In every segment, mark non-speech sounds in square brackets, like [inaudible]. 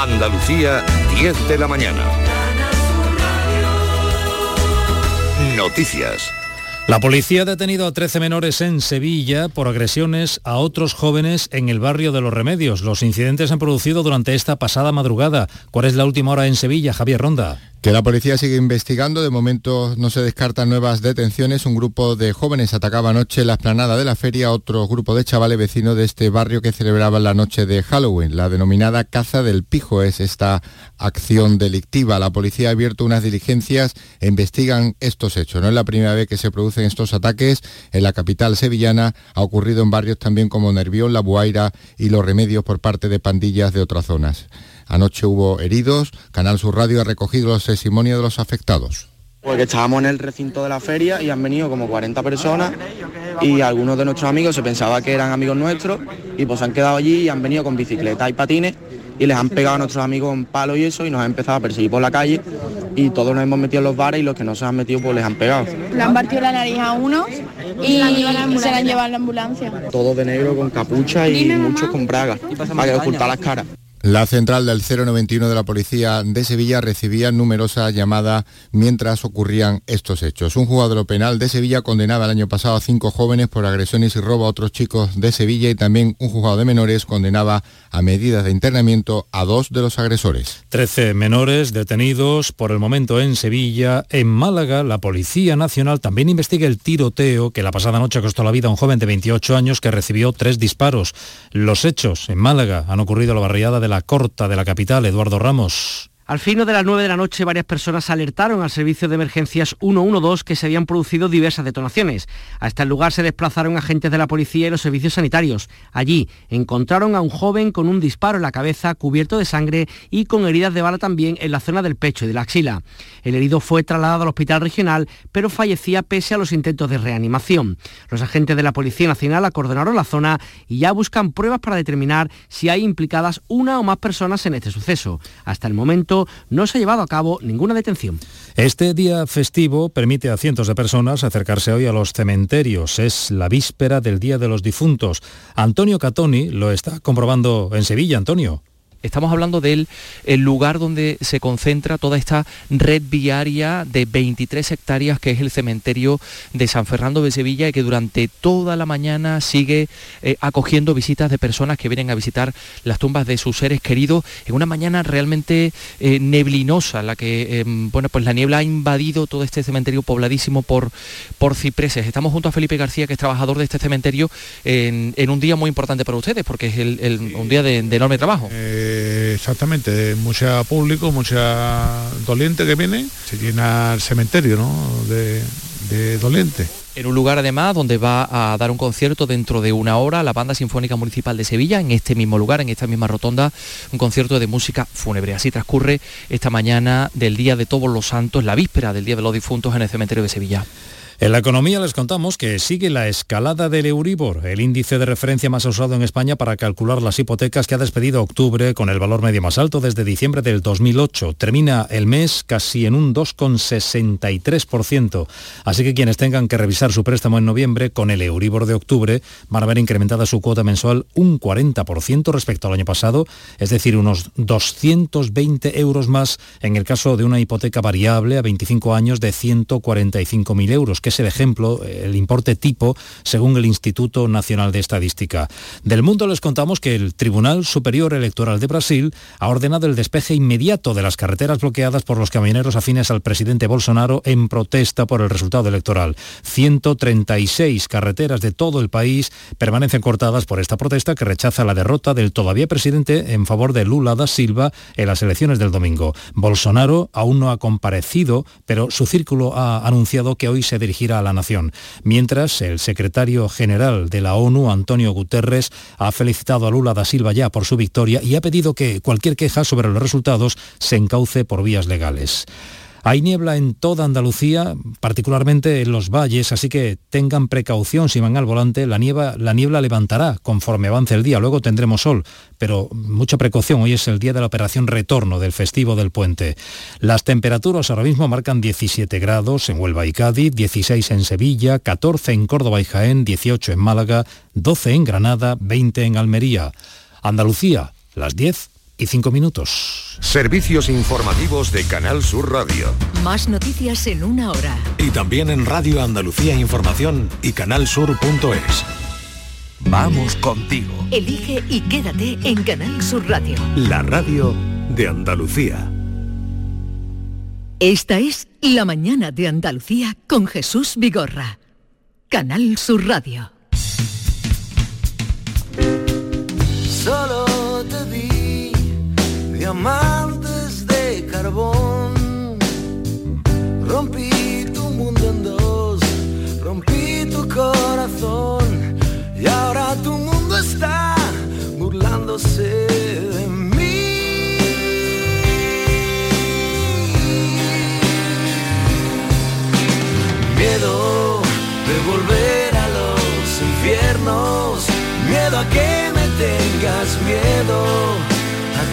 Andalucía, 10 de la mañana. Noticias. La policía ha detenido a 13 menores en Sevilla por agresiones a otros jóvenes en el barrio de Los Remedios. Los incidentes han producido durante esta pasada madrugada. ¿Cuál es la última hora en Sevilla, Javier Ronda? Que la policía sigue investigando, de momento no se descartan nuevas detenciones. Un grupo de jóvenes atacaba anoche la esplanada de la feria, otro grupo de chavales vecinos de este barrio que celebraban la noche de Halloween. La denominada caza del pijo es esta acción delictiva. La policía ha abierto unas diligencias e investigan estos hechos. No es la primera vez que se producen estos ataques en la capital sevillana. Ha ocurrido en barrios también como Nervión, La Buaira y Los Remedios por parte de pandillas de otras zonas. Anoche hubo heridos. Canal Sur Radio ha recogido los testimonios de los afectados. Porque estábamos en el recinto de la feria y han venido como 40 personas y algunos de nuestros amigos se pensaba que eran amigos nuestros y pues han quedado allí y han venido con bicicletas y patines y les han pegado a nuestros amigos en palo y eso y nos han empezado a perseguir por la calle y todos nos hemos metido en los bares y los que no se han metido pues les han pegado. Le han partido la nariz a uno y se la han llevado a la ambulancia. Todos de negro con capucha y muchos con bragas para que ocultar las caras. La central del 091 de la Policía de Sevilla recibía numerosas llamadas mientras ocurrían estos hechos. Un jugador penal de Sevilla condenaba el año pasado a cinco jóvenes por agresiones y robo a otros chicos de Sevilla y también un juzgado de menores condenaba a medidas de internamiento a dos de los agresores. Trece menores detenidos por el momento en Sevilla. En Málaga, la Policía Nacional también investiga el tiroteo que la pasada noche costó la vida a un joven de 28 años que recibió tres disparos. Los hechos en Málaga han ocurrido en la barriada de la Corta de la capital, Eduardo Ramos. Al fino de las 9 de la noche, varias personas alertaron al servicio de emergencias 112 que se habían producido diversas detonaciones. A este lugar se desplazaron agentes de la policía y los servicios sanitarios. Allí encontraron a un joven con un disparo en la cabeza, cubierto de sangre y con heridas de bala también en la zona del pecho y de la axila. El herido fue trasladado al hospital regional, pero fallecía pese a los intentos de reanimación. Los agentes de la Policía Nacional acordonaron la zona y ya buscan pruebas para determinar si hay implicadas una o más personas en este suceso. Hasta el momento, no se ha llevado a cabo ninguna detención. Este día festivo permite a cientos de personas acercarse hoy a los cementerios. Es la víspera del Día de los Difuntos. Antonio Catoni lo está comprobando en Sevilla. Antonio. Estamos hablando del lugar donde se concentra toda esta red viaria de 23 hectáreas que es el cementerio de San Fernando de Sevilla y que durante toda la mañana sigue eh, acogiendo visitas de personas que vienen a visitar las tumbas de sus seres queridos en una mañana realmente eh, neblinosa, la que em, bueno, pues la niebla ha invadido todo este cementerio pobladísimo por, por cipreses. Estamos junto a Felipe García, que es trabajador de este cementerio, en, un día muy importante para ustedes, porque es un día de, enorme trabajo. Eh, exactamente, mucha público, mucha doliente que viene, se llena el cementerio de, de dolientes. En un lugar además donde va a dar un concierto dentro de una hora la Banda Sinfónica Municipal de Sevilla, en este mismo lugar, en esta misma rotonda, un concierto de música fúnebre. Así transcurre esta mañana del Día de Todos los Santos, la víspera del Día de los Difuntos en el cementerio de Sevilla. En la economía les contamos que sigue la escalada del Euribor, el índice de referencia más usado en España para calcular las hipotecas que ha despedido octubre con el valor medio más alto desde diciembre del 2008. Termina el mes casi en un 2,63%. Así que quienes tengan que revisar su préstamo en noviembre con el Euribor de octubre van a ver incrementada su cuota mensual un 40% respecto al año pasado, es decir, unos 220 euros más en el caso de una hipoteca variable a 25 años de 145.000 euros es el ejemplo, el importe tipo, según el Instituto Nacional de Estadística. Del mundo les contamos que el Tribunal Superior Electoral de Brasil ha ordenado el despeje inmediato de las carreteras bloqueadas por los camioneros afines al presidente Bolsonaro en protesta por el resultado electoral. 136 carreteras de todo el país permanecen cortadas por esta protesta que rechaza la derrota del todavía presidente en favor de Lula da Silva en las elecciones del domingo. Bolsonaro aún no ha comparecido, pero su círculo ha anunciado que hoy se dirige a la nación. Mientras, el secretario general de la ONU, Antonio Guterres, ha felicitado a Lula da Silva ya por su victoria y ha pedido que cualquier queja sobre los resultados se encauce por vías legales. Hay niebla en toda Andalucía, particularmente en los valles, así que tengan precaución si van al volante. La, la niebla levantará conforme avance el día, luego tendremos sol, pero mucha precaución, hoy es el día de la operación retorno del festivo del puente. Las temperaturas ahora mismo marcan 17 grados en Huelva y Cádiz, 16 en Sevilla, 14 en Córdoba y Jaén, 18 en Málaga, 12 en Granada, 20 en Almería. Andalucía, las 10 y cinco minutos. Servicios informativos de Canal Sur Radio. Más noticias en una hora. Y también en Radio Andalucía Información y canalsur.es. Vamos contigo. Elige y quédate en Canal Sur Radio. La radio de Andalucía. Esta es La mañana de Andalucía con Jesús Vigorra. Canal Sur Radio. Solo te diamantes de carbón. Rompí tu mundo en dos,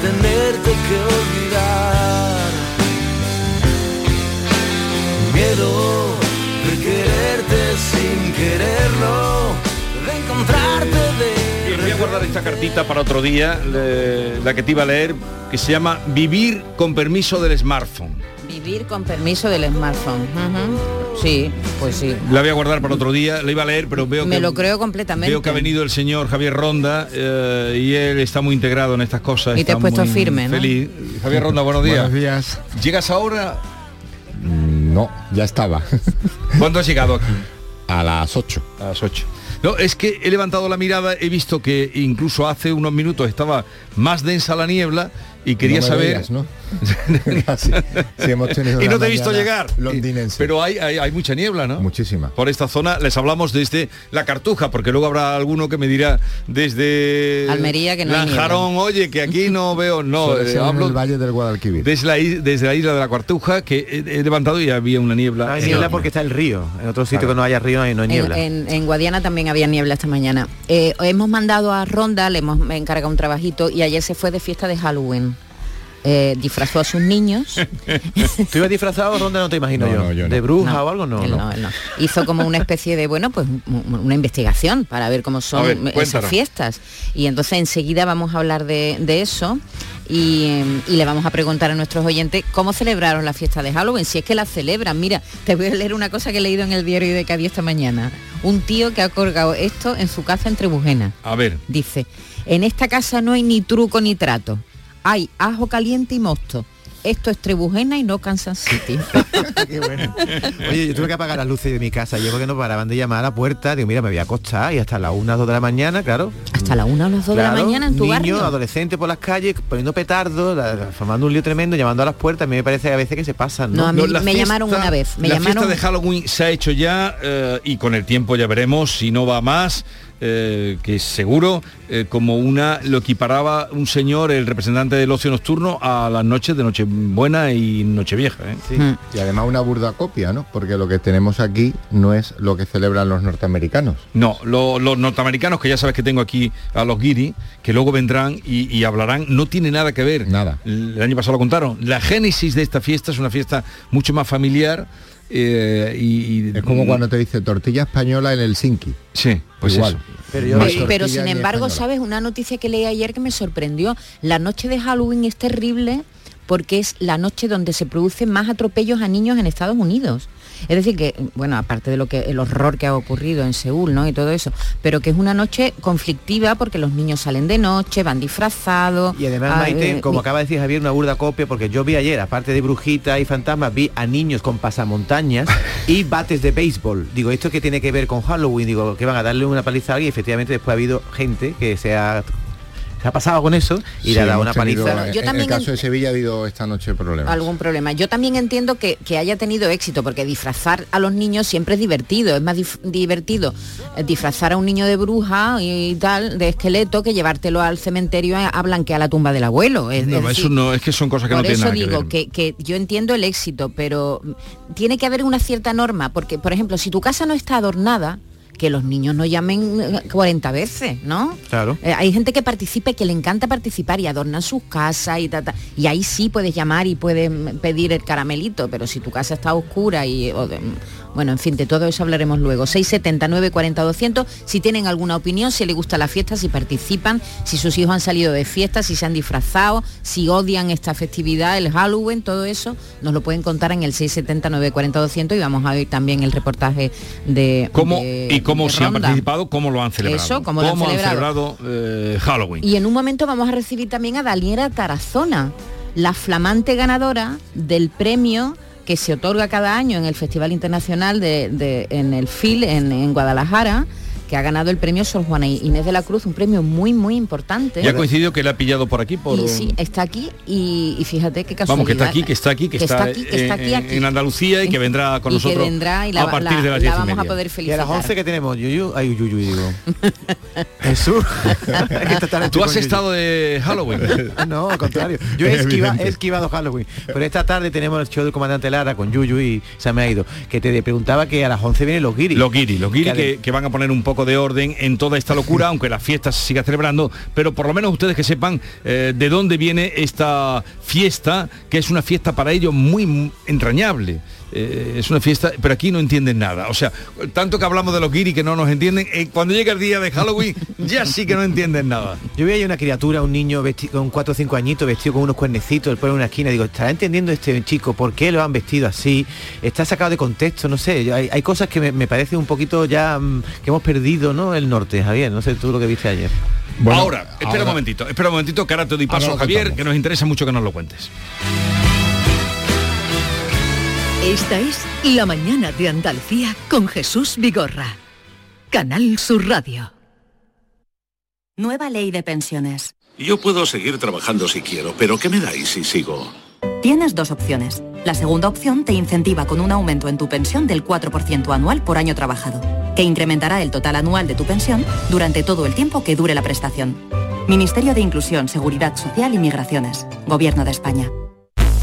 tenerte que olvidar. Miedo de quererte sin quererlo, de encontrarte de Bien, voy a guardar esta cartita para otro día, le- la que te iba a leer, que se llama Vivir con permiso del smartphone. Vivir con permiso del smartphone. Ujú. Sí, pues sí. La voy a guardar para otro día, la iba a leer, pero veo Me que... lo creo completamente. Veo que ha venido el señor Javier Ronda eh, y él está muy integrado en estas cosas. Y te has puesto muy firme, ¿no? Feliz. Javier Ronda, buenos días. Buenos días. ¿Llegas ahora? No, ya estaba. [laughs] ¿Cuándo has llegado aquí? A las 8. A las 8. No, es que he levantado la mirada, he visto que incluso hace unos minutos estaba más densa la niebla y quería No saber... veías, ¿no? Sí, sí, hemos tenido y no te he visto llegar. londinense. Pero hay, hay, hay mucha niebla, ¿no? Muchísima. Por esta zona les hablamos desde la Cartuja, porque luego habrá alguno que me dirá desde Almería que no hay Lanjarón, oye, que aquí no [laughs] veo, no, eh, hablo el Valle del Guadalquivir. desde la, desde la isla de la Cartuja, que he, he levantado y había una niebla. Hay niebla porque está el río. En otro sitio que no haya río no hay no hay En, niebla. en- en Guadiana también había niebla esta mañana. Eh, hemos mandado a Ronda, le hemos encargado un trabajito y ayer se fue de fiesta de Halloween. Eh, disfrazó a sus niños. [laughs] ¿Tú ibas disfrazado, Ronda? No te imagino No, yo. no, yo no. ¿De bruja No, o algo? No, él no. no, él no. Hizo como una especie de, bueno, pues un- una investigación para ver cómo son ver, esas fiestas. Y entonces enseguida vamos a hablar de, de eso y, eh, y le vamos a preguntar a nuestros oyentes cómo celebraron la fiesta de Halloween, si es que la celebran. Mira, te voy a leer una cosa que he leído en el diario de Cádiz esta mañana. Un tío que ha colgado esto en su casa en Trebujena. A ver, Dice, en esta casa no hay ni truco ni trato. Hay ajo caliente y mosto. Esto es Trebujena y no Kansas City. [laughs] Qué bueno. Oye, yo tuve que apagar las luces de mi casa ayer porque no paraban de llamar a la puerta. Digo, mira, me voy a acostar y hasta las 1 2 de la mañana, claro. Hasta la una o las dos de la Claro, mañana en tu niños, barrio. adolescentes por las calles, poniendo petardos, formando un lío tremendo, llamando a las puertas. A mí me parece a veces que se pasan, ¿no? No, a mí No, la me llamaron una vez. Me la llamaron. fiesta de Halloween se ha hecho ya eh, y con el tiempo ya veremos si no va más. Eh, que seguro eh, como una lo equiparaba un señor el representante del ocio nocturno a las noches de Nochebuena y Nochevieja ¿eh? Sí. Mm. Y además una burda copia, ¿no? Porque lo que tenemos aquí no es lo que celebran los norteamericanos. No, lo- los norteamericanos, que ya sabes que tengo aquí a los guiri, que luego vendrán y, y hablarán, no tiene nada que ver. Nada. El año pasado lo contaron. La génesis de esta fiesta es una fiesta mucho más familiar eh, y, y- Es como cuando te dice tortilla española en el Sinki. Sí, pues Igual. eso. Pero yo- pero sin embargo, española. ¿sabes? Una noticia que leí ayer que me sorprendió. La noche de Halloween es terrible porque es la noche donde se producen más atropellos a niños en Estados Unidos. Es decir, que, bueno, aparte de lo que el horror que ha ocurrido en Seúl, ¿no? Y todo eso, pero que es una noche conflictiva porque los niños salen de noche, van disfrazados. Y además, ah, Maite, eh, como acaba de decir Javier, una burda copia, porque yo vi ayer, aparte de brujitas y fantasmas, vi a niños con pasamontañas [laughs] y bates de béisbol. Digo, ¿esto qué tiene que ver con Halloween? Digo, que van a darle una paliza a alguien y efectivamente después ha habido gente que se ha, se ha pasado con eso y le ha Sí, dado una tenido- paliza. Yo en también el caso en- de Sevilla ha habido esta noche problemas. algún problema. Yo también entiendo que, que haya tenido éxito, porque disfrazar a los niños siempre es divertido. Es más dif- divertido eh, disfrazar a un niño de bruja y tal, de esqueleto, que llevártelo al cementerio a, a blanquear la tumba del abuelo. Es No, decir, eso no, es que son cosas que no por tienen eso nada que digo ver. que, que yo entiendo el éxito, pero mm, tiene que haber una cierta norma, porque, por ejemplo, si tu casa no está adornada, que los niños no llamen eh, 40 veces, ¿no? Claro. Eh, hay gente que participe, que le encanta participar y adornan sus casas y ta, ta. Y ahí sí puedes llamar y puedes mm, pedir el caramelito, pero si tu casa está oscura y, o, Bueno, en fin, de todo eso hablaremos luego. 679 40 200. Si tienen alguna opinión, si les gusta la fiesta, si participan, si sus hijos han salido de fiesta, si se han disfrazado, si odian esta festividad, el Halloween, todo eso, nos lo pueden contar en el 679 40 200 y vamos a ver también el reportaje de. ¿Cómo de- y cómo se han participado? ¿Cómo lo han celebrado? Eso, cómo lo han celebrado. eh, Halloween? Y en un momento vamos a recibir también a Daniela Tarazona, la flamante ganadora del premio que se otorga cada año en el Festival Internacional de, en el FIL en, en Guadalajara, que ha ganado el premio Sor Juana Inés de la Cruz, un premio muy, muy importante. Ya ha coincidido que le ha pillado por aquí, por... Y sí, está aquí y, y fíjate qué casualidad. Vamos, que está aquí, que está aquí, que, está, aquí, que está aquí, en, aquí. en Andalucía y que vendrá [laughs] con Y nosotros que vendrá y la, a partir la- de las la 10 y vamos a poder Y a felicitar. las 11 que tenemos Yuyu, ay Yuyu digo. [laughs] Jesús. [laughs] Esta tarde ¿Tú has estado de Halloween? No, al contrario. Yo he, esquiva- Evidente. he esquivado Halloween. Pero esta tarde tenemos el show del comandante Lara con Yuyu y se me ha ido. Que te preguntaba que a las 11 vienen los guiris. Los guiris, los guiris Que que, que van a poner un poco de orden en toda esta locura, aunque la fiesta se siga celebrando, pero por lo menos ustedes que sepan eh, de dónde viene esta fiesta, que es una fiesta para ellos muy entrañable. Eh, es una fiesta, pero aquí no entienden nada. O sea, tanto que hablamos de los guiris que no nos entienden, eh, cuando llega el día de Halloween [laughs] ya sí que no entienden nada. Yo veía una criatura, un niño vestido con 4 o 5 añitos, vestido con unos cuernecitos, después en una esquina. Digo, ¿estará entendiendo este chico por qué lo han vestido así? Está sacado de contexto, no sé. Hay, hay cosas que me, me parece un poquito ya mm, que hemos perdido, ¿no? El norte, Javier. No sé tú lo que viste ayer. ahora, espera un momentito, espera un momentito, que ahora te doy paso, Javier, que nos interesa mucho que nos lo cuentes. Esta es La mañana de Andalucía con Jesús Vigorra. Canal Sur Radio. Nueva ley de pensiones. Yo puedo seguir trabajando si quiero, pero ¿qué me dais si sigo? Tienes dos opciones. La segunda opción te incentiva con un aumento en tu pensión del 4% anual por año trabajado, que incrementará el total anual de tu pensión durante todo el tiempo que dure la prestación. Ministerio de Inclusión, Seguridad Social y Migraciones. Gobierno de España.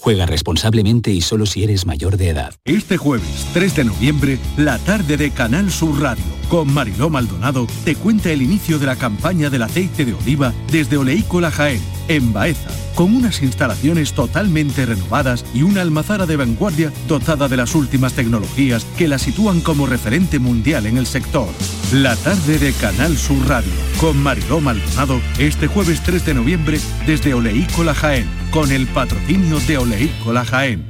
Juega responsablemente y solo si eres mayor de edad. Este jueves 3 de noviembre, la tarde de Canal Sur Radio, con Mariló Maldonado, te cuenta el inicio de la campaña del aceite de oliva desde Oleícola Jaén, en Baeza, con unas instalaciones totalmente renovadas y una almazara de vanguardia dotada de las últimas tecnologías que la sitúan como referente mundial en el sector. La tarde de Canal Sur Radio, con Mariló Maldonado, este jueves 3 de noviembre desde Oleícola Jaén, con el patrocinio de Oleícola Jaén.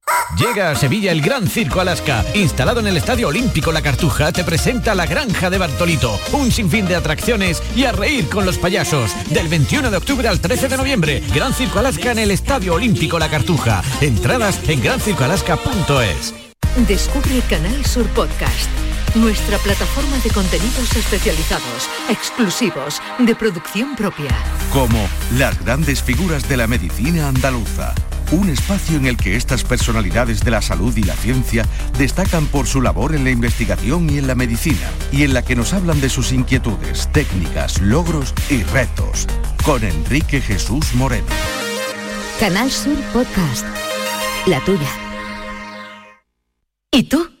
Llega a Sevilla el Gran Circo Alaska. Instalado en el Estadio Olímpico La Cartuja, te presenta La Granja de Bartolito. Un sinfín de atracciones y a reír con los payasos. Del 21 de octubre al 13 de noviembre. Gran Circo Alaska en el Estadio Olímpico La Cartuja. Entradas en grancircoalaska.es. Descubre Canal Sur Podcast, nuestra plataforma de contenidos especializados, exclusivos, de producción propia. como las grandes figuras de la medicina andaluza. Un espacio en el que estas personalidades de la salud y la ciencia destacan por su labor en la investigación y en la medicina, y en la que nos hablan de sus inquietudes, técnicas, logros y retos. Con Enrique Jesús Moreno. Canal Sur Podcast. La tuya. ¿Y tú?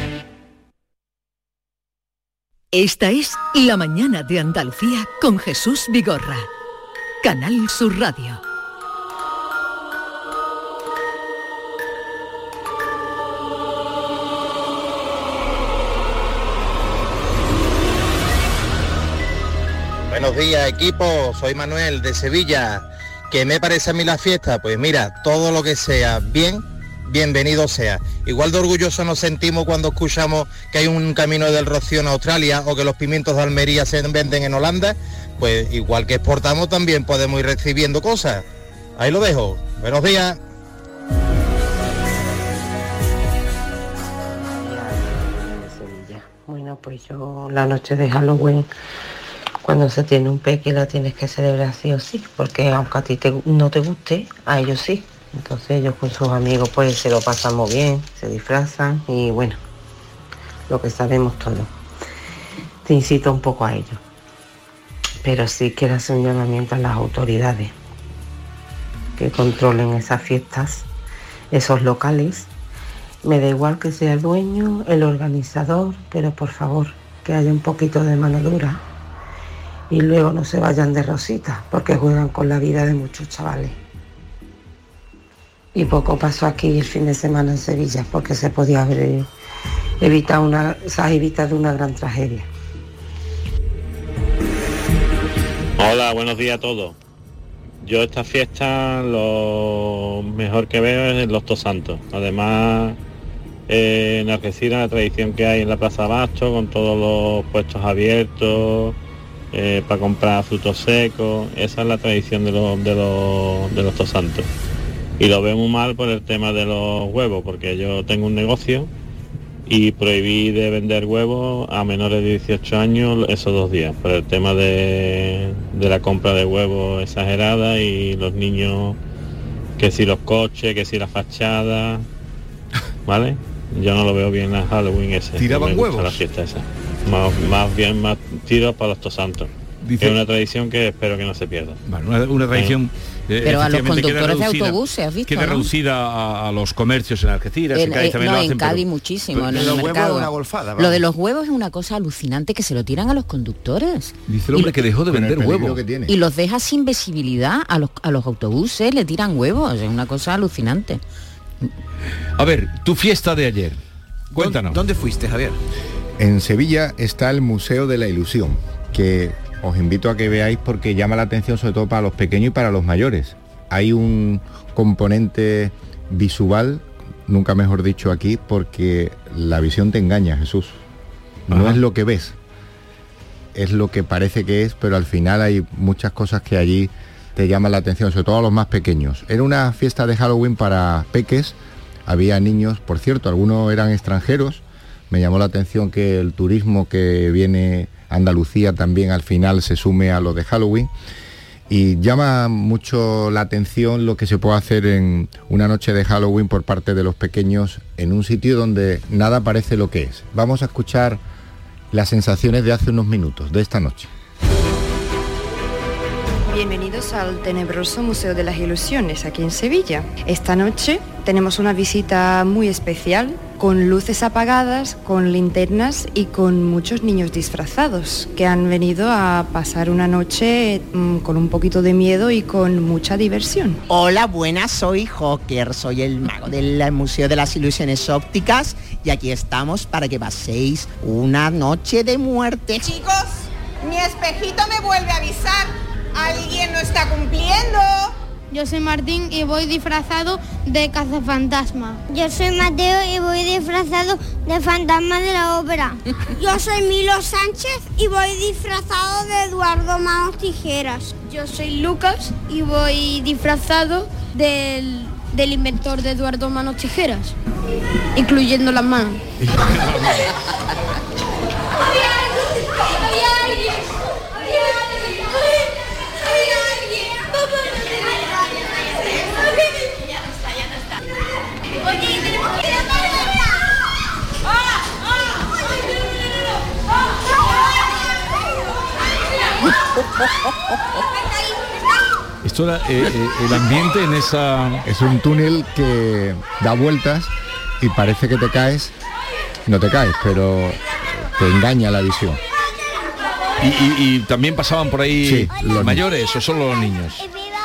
Esta es La mañana de Andalucía con Jesús Vigorra. Canal Sur Radio. Buenos días equipo, soy Manuel de Sevilla. ¿Qué me parece a mí la fiesta? Pues mira, todo lo que sea bien, bienvenido sea. Igual de orgulloso nos sentimos cuando escuchamos que hay un camino del Rocío en Australia o que los pimientos de Almería se venden en Holanda, pues igual que exportamos también podemos ir recibiendo cosas. Ahí lo dejo. Buenos días. Bueno, pues yo la noche de Halloween, cuando se tiene un peque la tienes que celebrar sí o sí, porque aunque a ti te- no te guste, a ellos sí. Entonces ellos con sus amigos pues se lo pasan muy bien, se disfrazan y bueno, lo que sabemos todos. Te incito un poco a ello. Pero sí quiero hacer un llamamiento a las autoridades que controlen esas fiestas, esos locales. Me da igual que sea el dueño, el organizador, pero por favor, que haya un poquito de mano dura. Y luego no se vayan de rosita, porque juegan con la vida de muchos chavales. Y poco pasó aquí el fin de semana en Sevilla, porque se podía haber evitado una, se ha evitado una gran tragedia. Hola, buenos días a todos. Yo esta fiesta lo mejor que veo es los Tosantos. Además, eh, en Algeciras la tradición que hay en la Plaza Basto con todos los puestos abiertos eh, para comprar frutos secos. Esa es la tradición de los, de los, de los Tosantos. Y lo veo muy mal por el tema de los huevos, porque yo tengo un negocio y prohibí de vender huevos a menores de 18 años esos dos días por el tema de, de la compra de huevos exagerada y los niños que si los coches, que si la fachada, [laughs] ¿vale? Yo no lo veo bien a Halloween ese. ¿Tiraban no huevos? La fiesta esa. Más, más bien más tiros para los tosantos. Dice- Es una tradición que espero que no se pierda. Bueno, una, una tradición. eh, Pero a los conductores de autobuses, ¿has visto, Queda no? reducida a, a los comercios en Algeciras, en, En, Cádiz eh, también no, lo hacen, en Cádiz pero- muchísimo, pero en los el huevos mercado. una golfada, lo de los huevos es una cosa alucinante que se lo tiran a los conductores. Dice el hombre que dejó de vender huevos. Y los deja sin visibilidad a los, a los autobuses, le tiran huevos, es una cosa alucinante. A ver, tu fiesta de ayer. Cuéntanos. ¿Dónde fuiste, Javier? En Sevilla está el Museo de la Ilusión, que os invito a que veáis porque llama la atención sobre todo para los pequeños y para los mayores. Hay un componente visual, nunca mejor dicho aquí, porque la visión te engaña, Jesús. No Ajá. es lo que ves, es lo que parece que es, pero al final hay muchas cosas que allí te llaman la atención, sobre todo a los más pequeños. Era una fiesta de Halloween para peques, había niños, por cierto, algunos eran extranjeros, me llamó la atención que el turismo que viene Andalucía también al final se sume a lo de Halloween. Y llama mucho la atención lo que se puede hacer en una noche de Halloween por parte de los pequeños en un sitio donde nada parece lo que es. Vamos a escuchar las sensaciones de hace unos minutos, de esta noche. Bienvenidos al tenebroso Museo de las Ilusiones aquí en Sevilla. Esta noche tenemos una visita muy especial con luces apagadas, con linternas y con muchos niños disfrazados que han venido a pasar una noche mm, con un poquito de miedo y con mucha diversión. Hola, buenas, soy Joker, soy el mago del Museo de las Ilusiones Ópticas y aquí estamos para que paséis una noche de muerte. Chicos, mi espejito me vuelve a avisar. ¿Alguien no está cumpliendo? Yo soy Martín y voy disfrazado de cazafantasma. Yo soy Mateo y voy disfrazado de fantasma de la ópera. [laughs] Yo soy Milo Sánchez y voy disfrazado de Eduardo Manos Tijeras. Yo soy Lucas y voy disfrazado del, del inventor de Eduardo Manos Tijeras, incluyendo las manos. [laughs] Esto era eh, eh, el ambiente en esa... Es un túnel que da vueltas y parece que te caes. No te caes, pero te engaña la visión. Y, y- y también pasaban por ahí Sí, los mayores o solo los niños.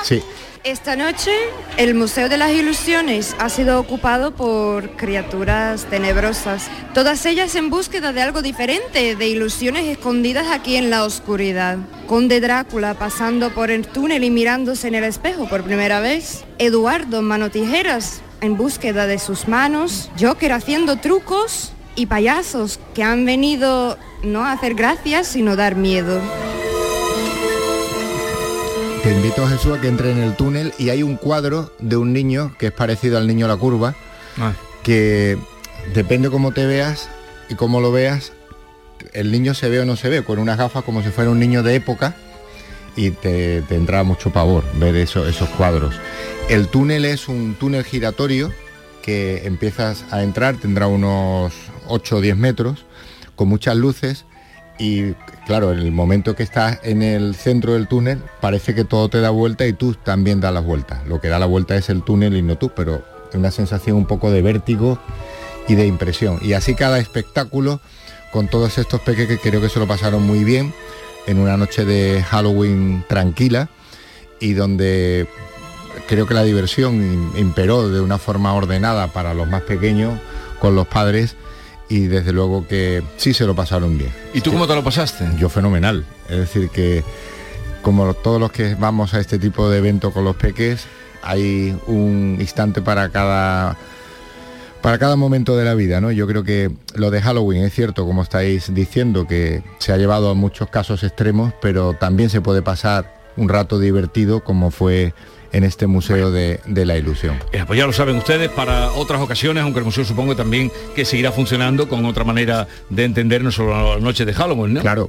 Sí. Esta noche el Museo de las Ilusiones ha sido ocupado por criaturas tenebrosas, todas ellas en búsqueda de algo diferente, de ilusiones escondidas aquí en la oscuridad. Conde Drácula pasando por el túnel y mirándose en el espejo por primera vez. Eduardo Manotijeras en búsqueda de sus manos. Joker haciendo trucos y payasos que han venido no a hacer gracias sino dar miedo. Te invito, Jesús, a que entre en el túnel y hay un cuadro de un niño que es parecido al niño La Curva, Ah. que depende cómo te veas y cómo lo veas, el niño se ve o no se ve, con unas gafas como si fuera un niño de época y te, te entra mucho pavor ver eso- esos cuadros. El túnel es un túnel giratorio que empiezas a entrar, tendrá unos 8 o 10 metros, con muchas luces y claro, en el momento que estás en el centro del túnel parece que todo te da vuelta y tú también das las vueltas. Lo que da la vuelta es el túnel y no tú, pero una sensación un poco de vértigo y de impresión. Y así cada espectáculo con todos estos peques que creo que se lo pasaron muy bien en una noche de Halloween tranquila y donde creo que la diversión im- imperó de una forma ordenada para los más pequeños con los padres y desde luego que sí se lo pasaron bien. ¿Y tú cómo te lo pasaste? Yo fenomenal. Es decir que como todos los que vamos a este tipo de evento con los peques, hay un instante para cada para cada momento de la vida, ¿no? Yo creo que lo de Halloween es cierto, como estáis diciendo, que se ha llevado a muchos casos extremos, pero también se puede pasar un rato divertido como fue en este Museo de, de la Ilusión. Eh, Pues ya lo saben ustedes, para otras ocasiones, aunque el museo supongo también que seguirá funcionando con otra manera de entender no solo la noche de Halloween, ¿no? Claro.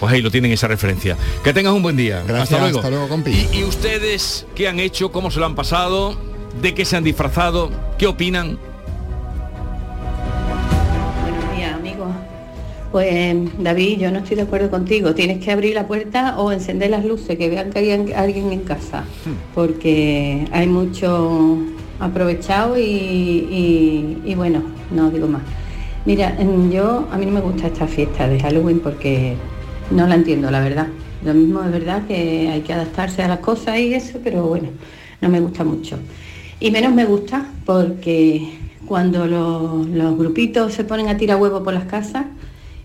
Pues ahí lo tienen esa referencia. Que tengas un buen día. Gracias, hasta luego. hasta luego, compi. ¿Y, y ustedes qué han hecho? ¿Cómo se lo han pasado? ¿De qué se han disfrazado? ¿Qué opinan? Pues David, yo no estoy de acuerdo contigo. Tienes que abrir la puerta o encender las luces, que vean que hay alguien en casa, porque hay mucho aprovechado y, y- y bueno, no digo más. Mira, yo a mí no me gusta esta fiesta de Halloween porque no la entiendo, la verdad. Lo mismo es verdad que hay que adaptarse a las cosas y eso, pero bueno, no me gusta mucho. Y menos me gusta porque cuando los, los grupitos se ponen a tirar huevos por las casas,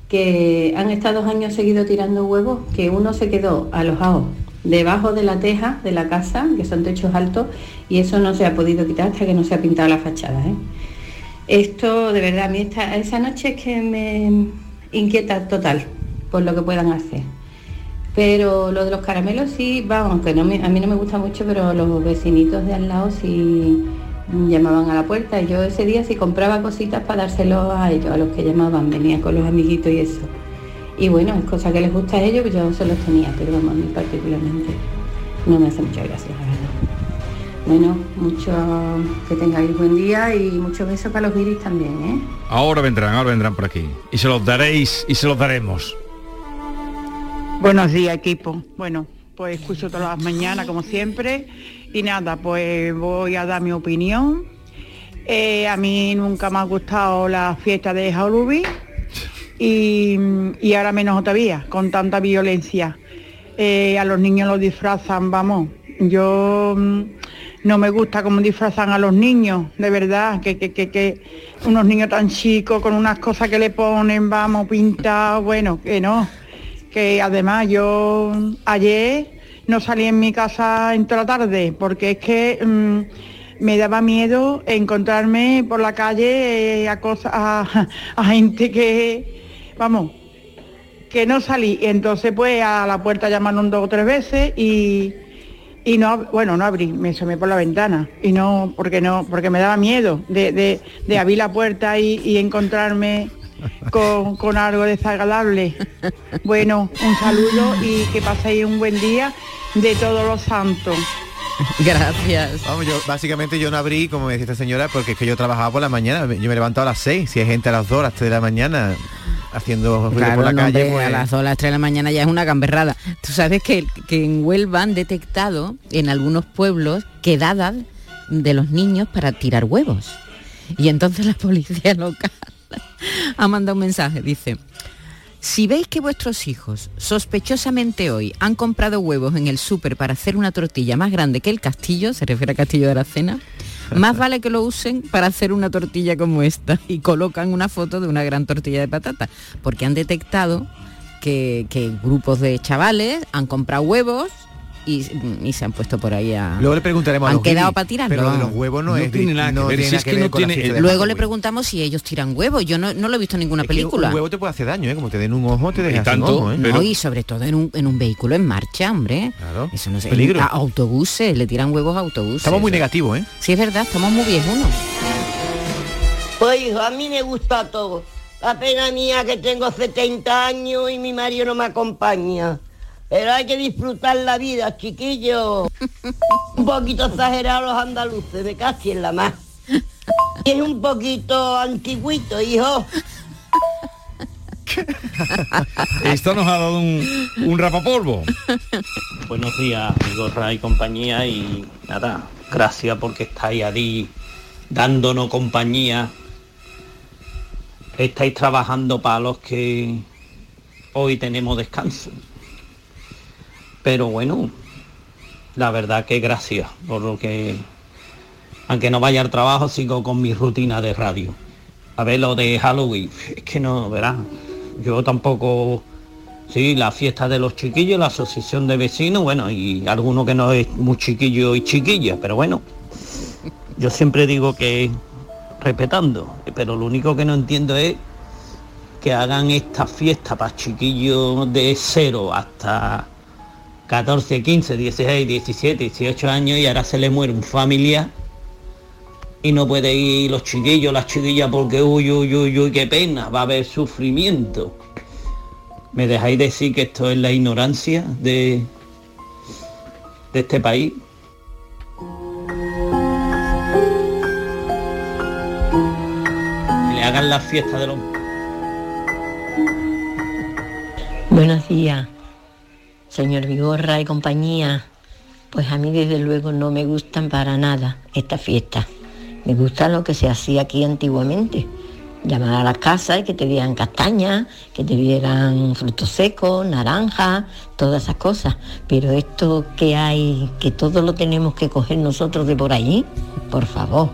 que han estado años seguidos tirando huevos, que uno se quedó alojado debajo de la teja de la casa, que son techos altos, y eso no se ha podido quitar hasta que no se ha pintado la fachada. ¿eh? Esto, de verdad, a mí esta, esa noche es que me inquieta total por lo que puedan hacer. Pero lo de los caramelos sí, vamos, que no me- a mí no me gusta mucho, pero los vecinitos de al lado sí llamaban a la puerta y yo ese día sí compraba cositas para dárselos a ellos, a los que llamaban, venía con los amiguitos y eso. Y bueno, es cosa que les gusta a ellos, pues yo se los tenía, pero vamos, a mí particularmente no me hace mucha gracia, la verdad. Bueno, mucho que tengáis buen día y muchos besos para los viris también, ¿eh? Ahora vendrán, ahora vendrán por aquí. Y se los daréis y se los daremos. Buenos días, equipo. Bueno, pues escucho todas las mañanas, como siempre. Y nada, pues voy a dar mi opinión. Eh, a mí nunca me ha gustado la fiesta de Halloween y, y ahora menos todavía, con tanta violencia. Eh, a los niños los disfrazan, vamos. Yo mm, no me gusta cómo disfrazan a los niños, de verdad, que, que, que, que unos niños tan chicos con unas cosas que le ponen, vamos, pintados, bueno, que no. Que además yo ayer no salí en mi casa en toda la tarde, porque es que mm, me daba miedo encontrarme por la calle eh, a, cosa- a, [laughs] gente que, vamos, que no salí. Entonces pues a la puerta llamaron dos o tres veces y, y no, bueno, no abrí, me asomé por la ventana y no, porque no, porque me daba miedo de, de, abrir la puerta y encontrarme con, con algo desagradable. Bueno, un saludo y que paséis un buen día de todos los santos. Gracias. Vamos, yo básicamente yo no abrí, como me decía esta señora, porque es que yo trabajaba por la mañana. Yo me he levantado a las 6, si hay gente a las 2, a las 3 de la mañana haciendo ruido Claro, por la no, calle. hombre, pues- a las 2, a las 3 de la mañana ya es una gamberrada. Tú sabes que, que en Huelva han detectado en algunos pueblos quedadas de los niños para tirar huevos. Y entonces la policía [laughs] local ha mandado un mensaje, dice, si veis que vuestros hijos sospechosamente hoy han comprado huevos en el súper para hacer una tortilla más grande que el castillo, se refiere al castillo de Aracena, [laughs] más vale que lo usen para hacer una tortilla como esta y colocan una foto de una gran tortilla de patata, porque han detectado que, que grupos de chavales han comprado huevos y, y se han puesto por ahí a... Luego le preguntaremos a Han los quedado guiris, para tirarlo. Pero lo de los huevos no, No es tiene nada que ver, si es que no tiene- Luego le preguntamos si ellos tiran huevos. Yo no, no lo he visto en ninguna Es que película. Un huevo te puede hacer daño, ¿eh? Como te den un ojo, te dejas tanto, ojo, ¿eh? No, y sobre todo en un, en un vehículo en marcha, hombre. Claro. Eso no sé. Peligro. A autobuses, le tiran huevos a autobuses. Estamos muy negativos, ¿eh? Sí, es verdad, estamos muy viejunos. Pues hijo, a mí me gusta todo. La pena mía que tengo 70 años y mi marido no me acompaña. Pero hay que disfrutar la vida, chiquillo. [laughs] un poquito exagerado los andaluces, me casi en la más. Y es un poquito antiguito, hijo. [laughs] Esto nos ha dado un, un rapapolvo. Buenos días, amigos Ray y compañía y nada, gracias porque estáis ahí dándonos compañía. Estáis trabajando para los que hoy tenemos descanso. Pero bueno, la verdad que gracias por lo que, aunque no vaya al trabajo, sigo con mi rutina de radio. A ver lo de Halloween, es que no, verás, yo tampoco Sí, la fiesta de los chiquillos, la asociación de vecinos, bueno, y alguno que no es muy chiquillo y chiquilla, pero bueno, yo siempre digo que respetando, pero lo único que no entiendo es que hagan esta fiesta para chiquillos de 0 hasta 14, 15, 16, 17, 18 años y ahora se le muere un familiar y no puede ir los chiquillos, las chiquillas porque uy, uy, uy, uy, qué pena, va a haber sufrimiento. ¿Me dejáis decir que esto es la ignorancia de, de este país? Le hagan la fiesta de los... Buenos días, señor Vigorra y compañía. Pues a mí desde luego no me gustan para nada estas fiestas. Me gusta lo que se hacía aquí antiguamente. Llamar a las casas y que te dieran castañas, que te dieran frutos secos, naranjas, todas esas cosas. Pero esto que hay, que todo lo tenemos que coger nosotros de por ahí, por favor,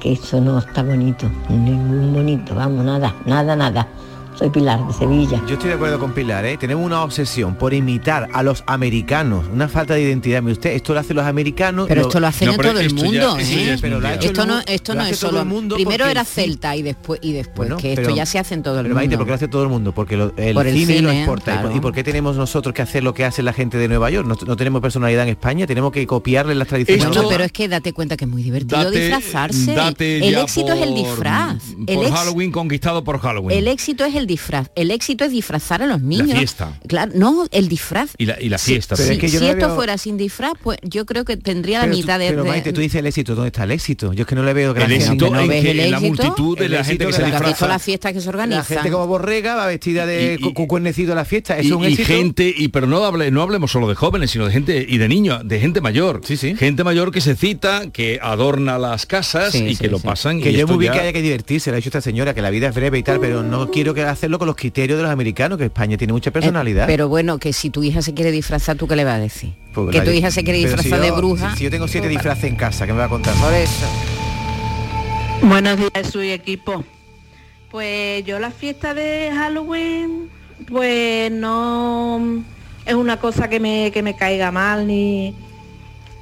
que eso no está bonito, ningún bonito, vamos, nada, nada, nada. Soy Pilar de Sevilla. Yo estoy de acuerdo con Pilar, ¿eh? Tenemos una obsesión por imitar a los americanos, una falta de identidad. Mire usted, esto lo hacen los americanos. Pero esto lo hacen en todo el esto ya- mundo, esto ¿eh? es pero hecho esto no, esto no es solo. el mundo Primero porque era Celta y después y después Bueno, que esto pero- ya se hace en todo el Pero mundo. Maite, ¿por qué lo hace todo el mundo? Porque lo- el, Por el cine, lo cine, exporta. ¿Y por- claro. ¿Y por qué tenemos nosotros que hacer lo que hace la gente de Nueva York? No, no tenemos personalidad en España, tenemos que copiarle las tradiciones. Bueno, pero es que date cuenta que es muy divertido Date- disfrazarse. date el éxito es el por- disfraz. El Por ex- Halloween conquistado por Halloween. El éxito es el disfraz. El éxito es disfrazar a los niños. fiesta. Claro, no, el disfraz. y la, y la fiesta. sí, también. que yo si no esto veo- fuera sin disfraz, pues yo creo que tendría la tú- mitad de... Pero de- Maite, tú dices el éxito, ¿dónde está el éxito? Yo es que no le veo gracia. éxito ninguna. en ves que el la multitud de El la gente que de se la- ¿Has visto disfraza. las fiestas que se La organizan? gente como borrega va vestida de Y- y- cu- cuernecido a la fiesta. ¿Es y, un y gente y pero no hable, no hablemos solo de jóvenes sino de gente y de niños de gente mayor Sí, sí. gente mayor que se cita que adorna las casas Sí, y sí, que lo sí. pasan Que y yo muy bien ya- que haya que divertirse, lo ha dicho esta señora, que la vida es breve y tal, pero no quiero que hacerlo con los criterios de los americanos, que España tiene mucha personalidad. Eh, pero bueno, que si tu hija se quiere disfrazar, ¿tú qué le vas a decir? Pues que la- tu hija se quiere si disfrazar de yo- bruja. Si, si yo tengo siete disfraces en casa, ¿qué me va a contar? Por eso. Buenos días, soy equipo. Pues yo la fiesta de Halloween, pues no es una cosa que me, que me caiga mal ni,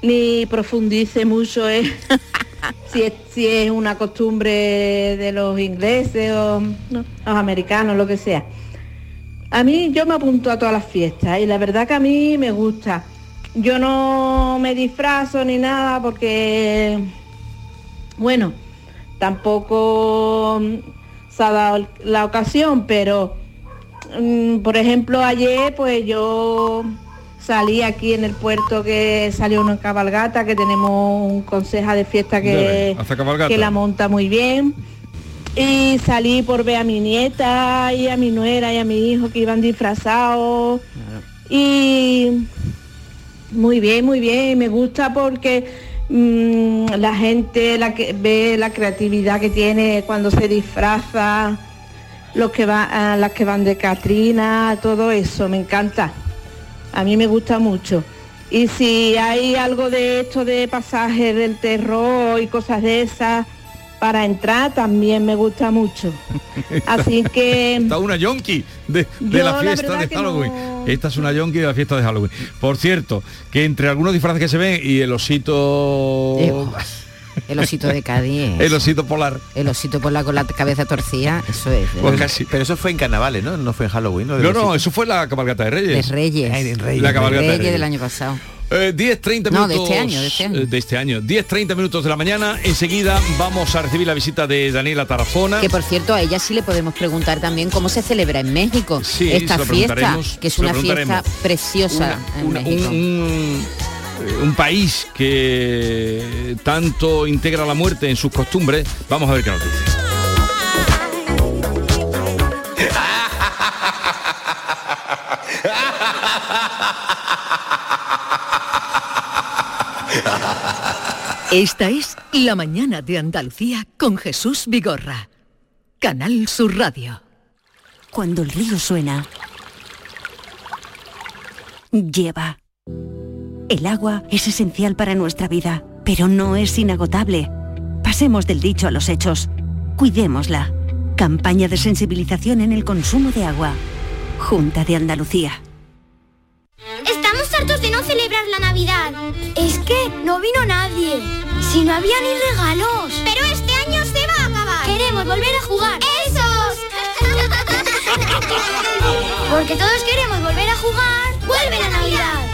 ni profundice mucho en [laughs] si, es, si es una costumbre de los ingleses o no, los americanos, lo que sea. A mí yo me apunto a todas las fiestas y la verdad que a mí me gusta. yo no me disfrazo ni nada porque, bueno, tampoco se ha dado la ocasión, pero mm, por ejemplo ayer pues yo salí aquí en el puerto que salió una cabalgata, que tenemos un conseja de fiesta que, que la monta muy bien. Y salí por ver a mi nieta y a mi nuera y a mi hijo que iban disfrazados. Y muy bien, muy bien. Me gusta porque mm, la gente la que ve la creatividad que tiene cuando se disfraza, los que van, ah, las que van de Catrina, todo eso, me encanta. A mí me gusta mucho. Y si hay algo de esto de pasajes del terror y cosas de esas para entrar, también me gusta mucho. [laughs] Así que Está una yonki de, la fiesta de Halloween. no- Esta es una yonki de la fiesta de Halloween. Por cierto, que entre algunos disfraces que se ven y el osito... El osito de Cádiz. El osito polar. El osito por la con la cabeza torcida, eso es. de Pues verdad. casi. Pero eso fue en carnavales, ¿no? No fue en Halloween. ¿no? No, no, eso fue la cabalgata de Reyes. De Reyes. Ay, de Reyes. La cabalgata de Reyes Reyes. del año pasado. Eh, 10, 30 No, minutos. de este año, de este año. eh, de este año. 10, 30 minutos de la mañana. Enseguida vamos a recibir la visita de Daniela Tarazona. Que por cierto, a ella sí le podemos preguntar también cómo se celebra en México Sí, esta fiesta, que es una fiesta preciosa en Una- México. un, un- un país que tanto integra la muerte en sus costumbres. Vamos a ver qué nos dice. Esta es La mañana de Andalucía con Jesús Vigorra. Canal Sur Radio. Cuando el río suena, lleva. El agua es esencial para nuestra vida, pero no es inagotable. Pasemos del dicho a los hechos. Cuidémosla. Campaña de sensibilización en el consumo de agua. Junta de Andalucía. Estamos hartos de no celebrar la Navidad. Es que no vino nadie. Si no había ni regalos. Pero este año se va a acabar. Queremos volver a jugar. ¡Esos! [laughs] Porque todos queremos volver a jugar. ¡Vuelve la Navidad!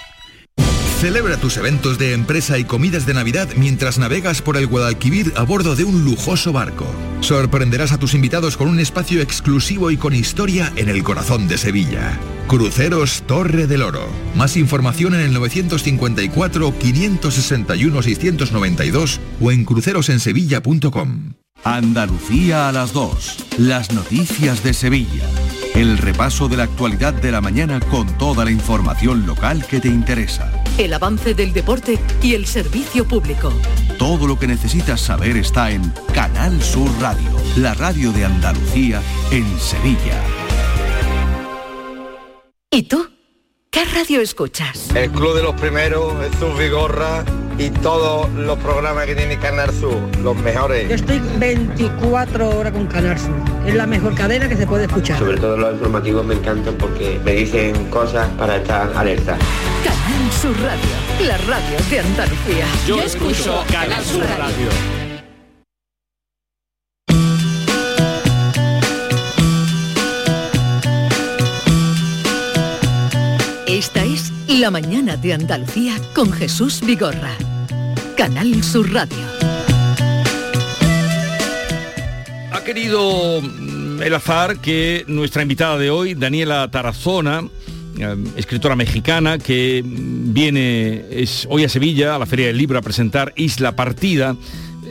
Celebra tus eventos de empresa y comidas de Navidad mientras navegas por el Guadalquivir a bordo de un lujoso barco. Sorprenderás a tus invitados con un espacio exclusivo y con historia en el corazón de Sevilla. Cruceros Torre del Oro. Más información en el 954-561-692 o en crucerosensevilla.com. Andalucía a las 2. Las noticias de Sevilla. El repaso de la actualidad de la mañana con toda la información local que te interesa. El avance del deporte y el servicio público. Todo lo que necesitas saber está en Canal Sur Radio, la radio de Andalucía en Sevilla. ¿Y tú? ¿Qué radio escuchas? El Club de los Primeros, Jesús Vigorra y todos los programas que tiene Canal Sur, los mejores. Yo estoy 24 horas con Canal Sur. Es la mejor cadena que se puede escuchar. Sobre todo los informativos me encantan porque me dicen cosas para estar alerta. Sur Radio, la radio de Andalucía. Yo escucho Canal Sur Radio. Esta es La mañana de Andalucía con Jesús Vigorra. Canal Sur Radio. querido mm, el azar que nuestra invitada de hoy, Daniela Tarazona, eh, escritora mexicana que viene es hoy a Sevilla a la Feria del Libro a presentar Isla Partida.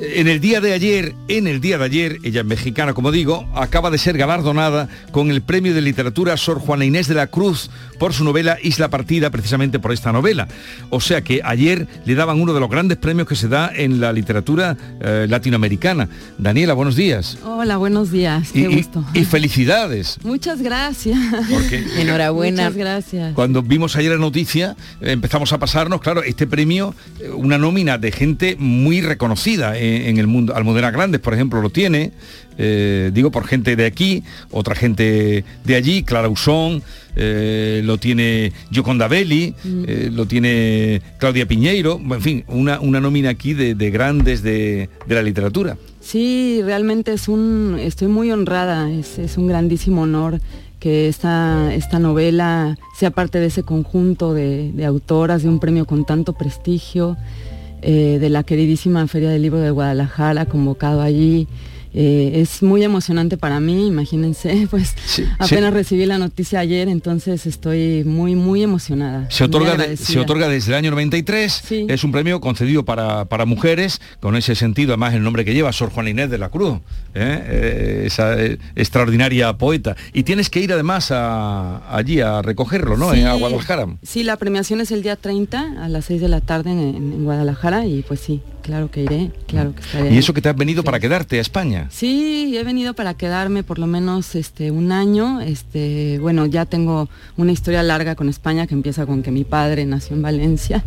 En el día de ayer, en el día de ayer, ella es mexicana, como digo, acaba de ser galardonada con el premio de literatura Sor Juana Inés de la Cruz por su novela Isla Partida, precisamente por esta novela. O sea que ayer le daban uno de los grandes premios que se da en la literatura eh, latinoamericana. Daniela, buenos días. Hola, buenos días. Qué Y- gusto. y felicidades. [laughs] Muchas gracias. Porque [laughs] Enhorabuena. Muchas gracias. Cuando vimos ayer la noticia, eh, empezamos a pasarnos, claro, este premio, eh, una nómina de gente muy reconocida en, en el mundo. Almudena Grandes, por ejemplo, lo tiene, eh, digo por gente de aquí, otra gente de allí, Clara Usón, eh, lo tiene Gioconda Belli, eh, lo tiene Claudia Piñeiro, en fin, una, una nómina aquí de, de grandes de, de la literatura. Sí, realmente es un, estoy muy honrada, es, es un grandísimo honor que esta, esta novela sea parte de ese conjunto de, de autoras de un premio con tanto prestigio, eh, de la queridísima Feria del Libro de Guadalajara, convocado allí. Eh, es muy emocionante para mí, imagínense, [laughs] pues apenas recibí la noticia ayer, entonces estoy muy, muy emocionada. Se otorga, de- se otorga desde el año 93, es un premio concedido para, para mujeres, con ese sentido, además el nombre que lleva, Sor Juana Inés de la Cruz, ¿eh? Eh, esa extraordinaria poeta. Y tienes que ir además a- allí a recogerlo, ¿no? Sí. A Guadalajara. Sí, la premiación es el día 30 a las 6 de la tarde en, en- en Guadalajara y pues sí, claro que iré, claro que estaré. Y eso que te has venido para quedarte a España. Sí, he venido para quedarme por lo menos este un año. Este, bueno, ya tengo una historia larga con España que empieza con que mi padre nació en Valencia.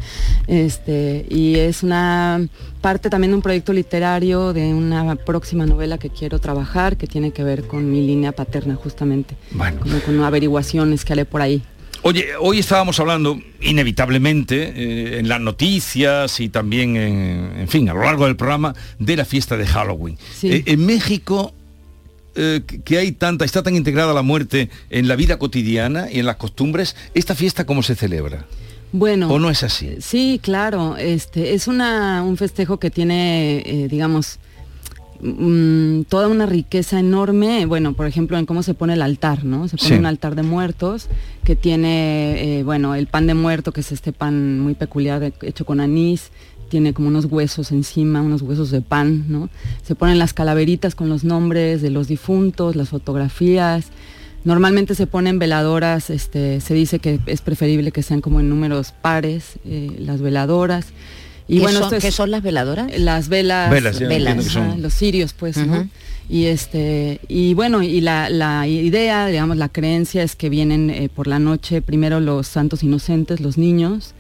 Este, y es una parte también de un proyecto literario de una próxima novela que quiero trabajar que tiene que ver con mi línea paterna justamente. Bueno. Como con averiguaciones que haré por ahí. Oye, hoy estábamos hablando inevitablemente eh, en las noticias y también en, en fin, a lo largo del programa de la fiesta de Halloween. Eh, en México eh, que- que hay tanta, está tan integrada la muerte en la vida cotidiana y en las costumbres, ¿esta fiesta cómo se celebra? Bueno. ¿O no es así? Sí, claro. Este es una, un festejo que tiene, eh, digamos, mm, toda una riqueza enorme. Bueno, por ejemplo, en cómo se pone el altar, ¿no? Se pone Sí. un altar de muertos que tiene, eh, bueno, el pan de muerto, que es este pan muy peculiar hecho con anís. Tiene como unos huesos encima, unos huesos de pan, ¿no? Se ponen las calaveritas con los nombres de los difuntos, las fotografías. Normalmente se ponen veladoras, este, se dice que es preferible que sean como en números pares eh, las veladoras. Y ¿Qué bueno, son- esto es- qué son las veladoras? Las velas, Velas, son. los cirios, pues, ¿no? Y este, y bueno, y la, la idea, digamos, la creencia es que vienen eh, por la noche primero los santos inocentes, los niños,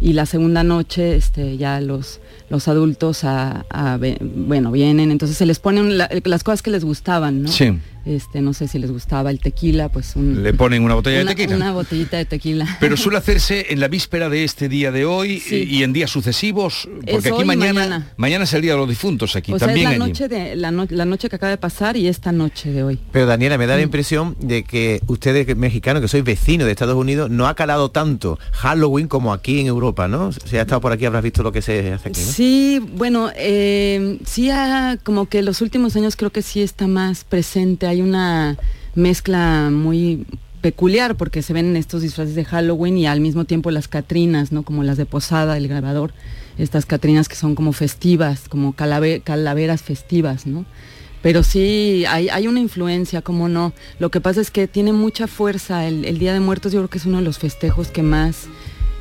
y la segunda noche este, ya los, los adultos a, a ve- bueno, vienen, entonces se les ponen la- las cosas que les gustaban, ¿no? Sí. Este, no sé si les gustaba el tequila, pues un, Le ponen una botella una, de tequila. Una botellita de tequila. Pero [laughs] suele hacerse en la víspera de este día de hoy Sí. y en días sucesivos, Es porque aquí mañana, mañana. mañana es el día de los difuntos aquí, o sea, es también la allí. noche, de, la, no- la noche que acaba de pasar y esta noche de hoy. Pero Daniela, me da la Mm. impresión de que ustedes mexicanos, que sois vecinos de Estados Unidos, no ha calado tanto Halloween como aquí en Europa, ¿no? Si has estado por aquí habrás visto lo que se hace aquí, ¿no? Sí, bueno, eh, sí, ha- como que los últimos años creo que sí está más presente. Hay una mezcla muy peculiar porque se ven estos disfraces de Halloween y al mismo tiempo las catrinas, ¿no? Como las de Posada, el grabador, estas catrinas que son como festivas, como calave- calaveras festivas, ¿no? Pero sí, hay, hay una influencia, como no. Lo que pasa es que tiene mucha fuerza. El, el Día de Muertos yo creo que es uno de los festejos que más,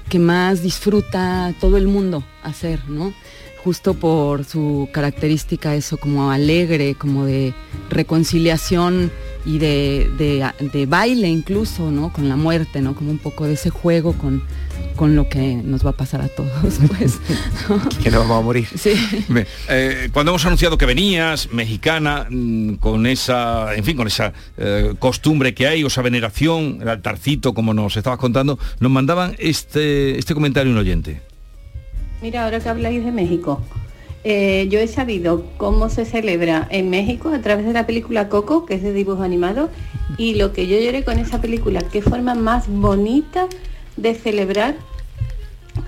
que más disfruta todo el mundo hacer, ¿no? Justo por su característica, eso como alegre, como de reconciliación y de, de- de baile incluso, ¿no? Con la muerte, ¿no? Como un poco de ese juego con, con lo que nos va a pasar a todos, [laughs] pues. [laughs] Que nos vamos a morir. Sí. Eh, cuando hemos anunciado que venías, mexicana, mm, con esa, en fin, con esa eh, costumbre que hay, o esa veneración, el altarcito, como nos estabas contando, nos mandaban este, este comentario un oyente. Mira, ahora que habláis de México, eh, yo he sabido cómo se celebra en México a través de la película Coco, que es de dibujo animado, y lo que yo lloré con esa película, qué forma más bonita de celebrar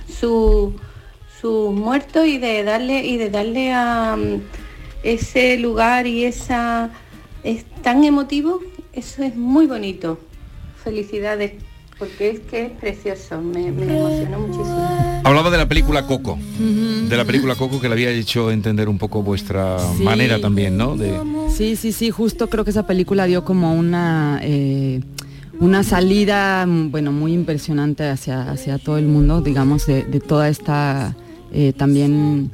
su, su muerto y de darle y de darle a mm, ese lugar y esa es tan emotivo, eso es muy bonito. Felicidades, porque es que es precioso, me, me emocionó muchísimo. Hablaba de la película Coco, de la película Coco que le había hecho entender un poco vuestra Sí. manera también, ¿no? De, Sí, sí, sí, justo creo que esa película dio como una eh, una salida, bueno, muy impresionante hacia, hacia todo el mundo, digamos, de, de toda esta eh, también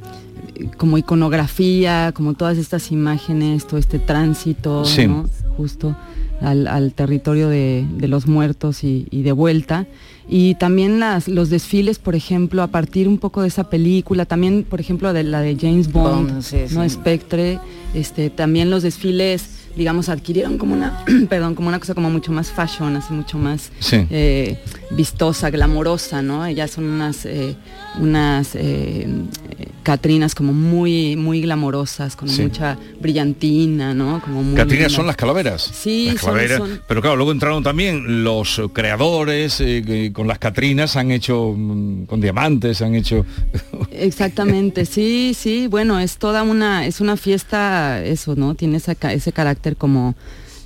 como iconografía, como todas estas imágenes, todo este tránsito, Sí. ¿no? Justo al, al territorio de, de los muertos y, y de vuelta. Y también las, los desfiles, por ejemplo, a partir un poco de esa película, también, por ejemplo, de la de James Bond, Bond, sí, ¿no? sí. Spectre, este, también los desfiles, digamos, adquirieron como una, [clears throat] perdón, como una cosa como mucho más fashion, así mucho más Sí. eh, vistosa, glamorosa, ¿no? Ellas son unas, eh, unas eh, Catrinas como muy, muy glamorosas, con Sí. mucha brillantina, ¿no? Como muy Catrinas son las calaveras. Sí, Las calaveras. son- Pero claro, luego entraron también los creadores eh, que con las Catrinas, han hecho mm, con diamantes, han hecho... [laughs] Exactamente, sí, sí, bueno, es toda una, es una fiesta, eso, ¿no? Tiene esa ese carácter como,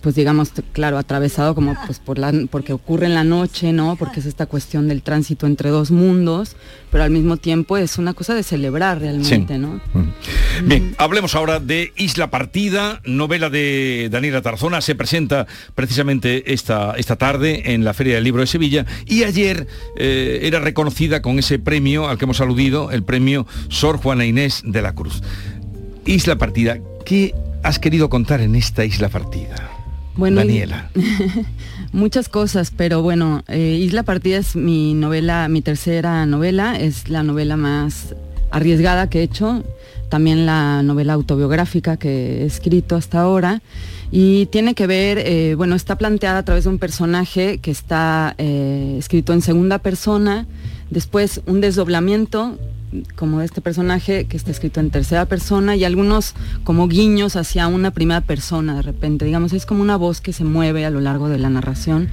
pues digamos, claro, atravesado como pues por la, porque ocurre en la noche, ¿no? Porque es esta cuestión del tránsito entre dos mundos, pero al mismo tiempo es una cosa de celebrar realmente, ¿no? Bien, hablemos ahora de Isla Partida, novela de Daniela Tarzona, se presenta precisamente esta, esta tarde en la Feria del Libro de Sevilla y ayer eh, era reconocida con ese premio al que hemos aludido, el premio Sor Juana Inés de la Cruz. Isla Partida, ¿qué has querido contar en esta Isla Partida? Bueno, Daniela. [laughs] Muchas cosas, pero bueno, eh, Isla Partida es mi novela, mi tercera novela, es la novela más arriesgada que he hecho, también la novela autobiográfica que he escrito hasta ahora, y tiene que ver, eh, bueno, está planteada a través de un personaje que está eh, escrito en segunda persona, después un desdoblamiento como este personaje que está escrito en tercera persona y algunos como guiños hacia una primera persona de repente, digamos, es como una voz que se mueve a lo largo de la narración.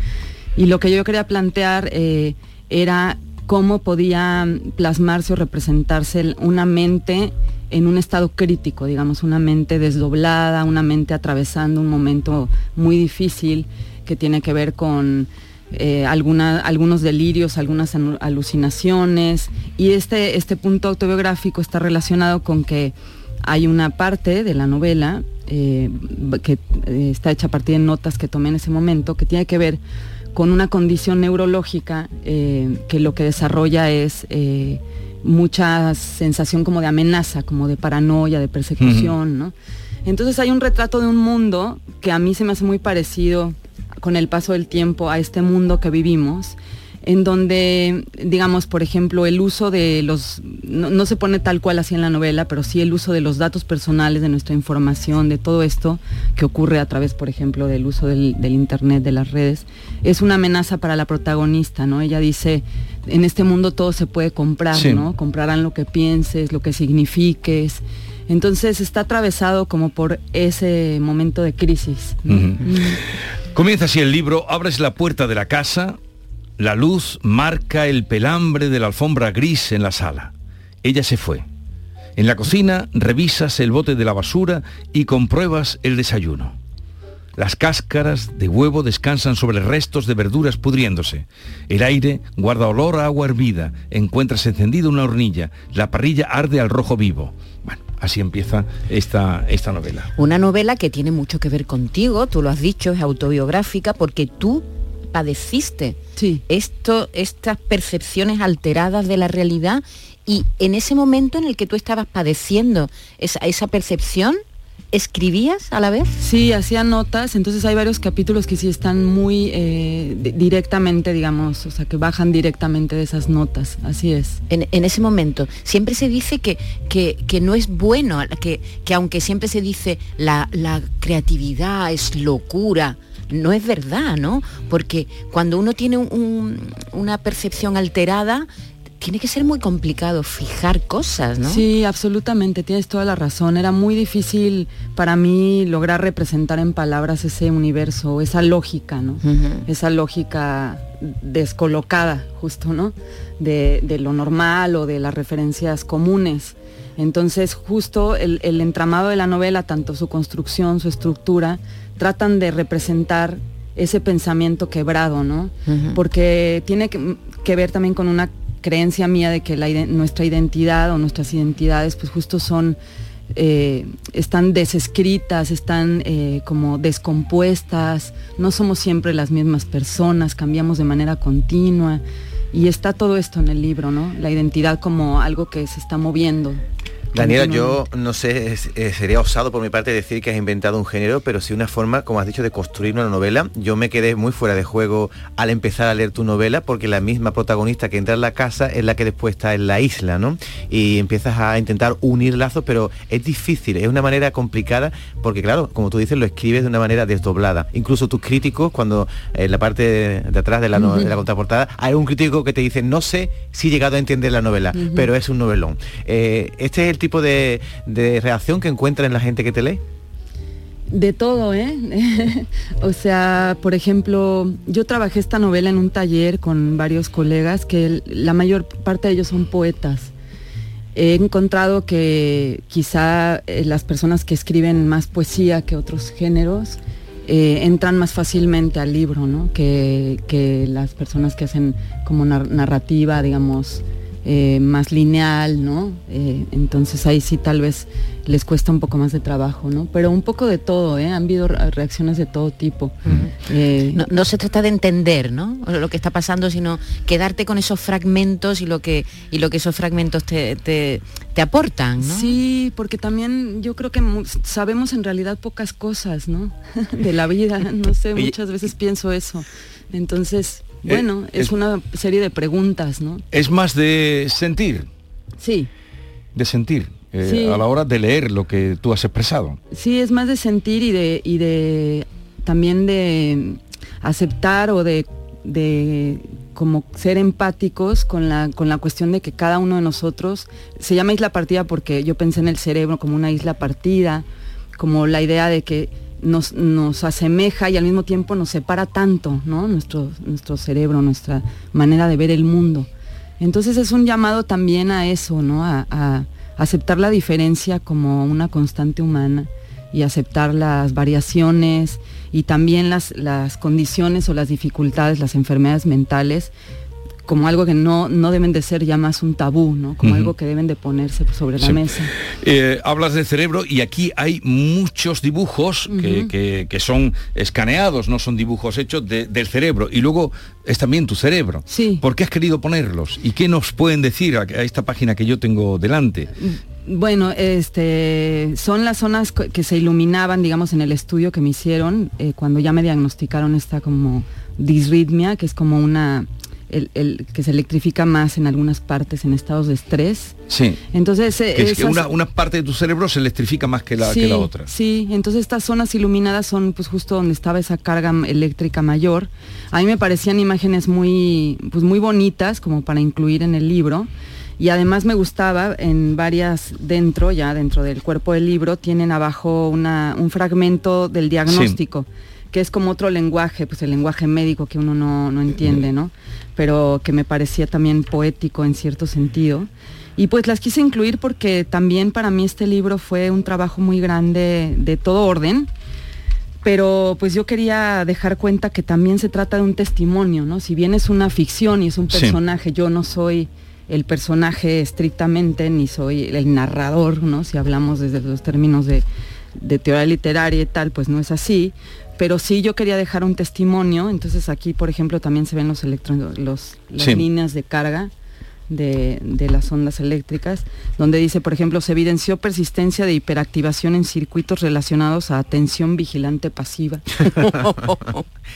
Y lo que yo quería plantear eh, era cómo podía plasmarse o representarse una mente en un estado crítico, digamos, una mente desdoblada, una mente atravesando un momento muy difícil que tiene que ver con eh, alguna- algunos delirios, algunas alucinaciones. Y este, este punto autobiográfico está relacionado con que hay una parte de la novela eh, que eh, está hecha a partir de notas que tomé en ese momento, que tiene que ver con una condición neurológica eh, que lo que desarrolla es mucha sensación como de amenaza, como de paranoia, de persecución, ¿no? Entonces hay un retrato de un mundo que a mí se me hace muy parecido con el paso del tiempo a este mundo que vivimos, en donde, digamos, por ejemplo, el uso de los, no, no se pone tal cual así en la novela, pero sí el uso de los datos personales, de nuestra información, de todo esto que ocurre a través, por ejemplo, del uso del, del Internet, de las redes, es una amenaza para la protagonista, ¿no? Ella dice, en este mundo todo se puede comprar, Sí. ¿no? Comprarán lo que pienses, lo que signifiques. Entonces está atravesado como por ese momento de crisis. Comienza así el libro, abres la puerta de la casa, la luz marca el pelambre de la alfombra gris en la sala. Ella se fue. En la cocina revisas el bote de la basura y compruebas el desayuno. Las cáscaras de huevo descansan sobre restos de verduras pudriéndose. El aire guarda olor a agua hervida. Encuentras encendida una hornilla. La parrilla arde al rojo vivo. Así empieza esta, esta novela. Una novela que tiene mucho que ver contigo, tú lo has dicho, es autobiográfica porque tú padeciste esto, estas percepciones alteradas de la realidad y en ese momento en el que tú estabas padeciendo esa, esa percepción, ¿escribías a la vez? Sí, hacía notas, entonces hay varios capítulos que sí están muy eh, di- directamente, digamos, o sea, que bajan directamente de esas notas, así es. En, en ese momento, siempre se dice que, que, que no es bueno, que, que aunque siempre se dice la, la creatividad es locura, no es verdad, ¿no? Porque cuando uno tiene un- un- una percepción alterada, tiene que ser muy complicado fijar cosas, ¿no? Sí, absolutamente, tienes toda la razón. Era muy difícil para mí lograr representar en palabras ese universo, esa lógica, ¿no? Esa lógica descolocada, justo, ¿no? De, de lo normal o de las referencias comunes. Entonces, justo el, el entramado de la novela, tanto su construcción, su estructura, tratan de representar ese pensamiento quebrado, ¿no? Porque tiene que, que ver también con una creencia mía de que nuestra identidad o nuestras identidades pues justo son eh, están desescritas, están eh, como descompuestas, no somos siempre las mismas personas, cambiamos de manera continua y está todo esto en el libro, ¿no? La identidad como algo que se está moviendo. Daniela, yo no sé, eh, sería osado por mi parte decir que has inventado un género, pero sí una forma, como has dicho, de construir una novela. Yo me quedé muy fuera de juego al empezar a leer tu novela, porque la misma protagonista que entra en la casa es la que después está en la isla, ¿no? Y empiezas a intentar unir lazos, pero es difícil, es una manera complicada, porque claro, como tú dices, lo escribes de una manera desdoblada. Incluso tus críticos, cuando en la parte de, de atrás de la, no- de la contraportada, hay un crítico que te dice, no sé si he llegado a entender la novela, pero es un novelón. Eh, ¿Este es tipo de, de reacción que encuentras en la gente que te lee? De todo, ¿eh? [laughs] o sea, por ejemplo, yo trabajé esta novela en un taller con varios colegas que la mayor parte de ellos son poetas. He encontrado que quizá eh, las personas que escriben más poesía que otros géneros eh, entran más fácilmente al libro, ¿no? Que, que las personas que hacen como nar- narrativa, digamos, eh, más lineal, ¿no? Eh, entonces ahí sí tal vez les cuesta un poco más de trabajo, ¿no? Pero un poco de todo, ¿eh? Han habido re- reacciones de todo tipo. Eh, No, no se trata de entender ¿no? lo que está pasando, sino quedarte con esos fragmentos y lo que, y lo que esos fragmentos te, te- te aportan. ¿no? Sí, porque también yo creo que sabemos en realidad pocas cosas, ¿no? [laughs] De la vida, no sé, muchas veces pienso eso. Entonces, Eh, bueno, es, es- una serie de preguntas, ¿no? Es más de sentir, Sí, de sentir, eh, Sí. a la hora de leer lo que tú has expresado. sí, es más de sentir y de, y de también de aceptar o de, de como ser empáticos con la, con la cuestión de que cada uno de nosotros, se llama isla partida porque yo pensé en el cerebro como una isla partida, como la idea de que nos, nos asemeja y al mismo tiempo nos separa tanto, ¿no? Nuestro, nuestro cerebro, nuestra manera de ver el mundo. Entonces es un llamado también a eso, ¿no? A, aceptar la diferencia como una constante humana y aceptar las variaciones y también las, las condiciones o las dificultades, las enfermedades mentales, como algo que no, no deben de ser ya más un tabú, ¿no? Como algo que deben de ponerse sobre la Sí. mesa. Eh, hablas de cerebro y aquí hay muchos dibujos que, que- que son escaneados, no son dibujos hechos de- del cerebro. Y luego es también tu cerebro. Sí. ¿Por qué has querido ponerlos? ¿Y qué nos pueden decir a, a esta página que yo tengo delante? Bueno, este, son las zonas que se iluminaban, digamos, en el estudio que me hicieron eh, cuando ya me diagnosticaron esta como disritmia, que es como una, el, el- que se electrifica más en algunas partes en estados de estrés. Sí. Entonces, Que es que una, una parte de tu cerebro se electrifica más que la, que la otra. Sí, entonces estas zonas iluminadas son pues justo donde estaba esa carga eléctrica mayor. A mí me parecían imágenes muy, pues muy bonitas como para incluir en el libro. Y además me gustaba en varias dentro, ya dentro del cuerpo del libro, tienen abajo una, un fragmento del diagnóstico, que es como otro lenguaje, pues el lenguaje médico que uno no, no entiende, ¿no? Pero que me parecía también poético en cierto sentido. Y pues las quise incluir porque también para mí este libro fue un trabajo muy grande de todo orden, pero pues yo quería dejar cuenta que también se trata de un testimonio, ¿no? Si bien es una ficción y es un Sí. personaje, yo no soy el personaje estrictamente, ni soy el narrador, ¿no? Si hablamos desde los términos de, de teoría literaria y tal, pues no es así. Pero sí yo quería dejar un testimonio, entonces aquí, por ejemplo, también se ven los electro- los, las Sí. líneas de carga de, de las ondas eléctricas, donde dice, por ejemplo, se evidenció persistencia de hiperactivación en circuitos relacionados a atención vigilante pasiva. [laughs]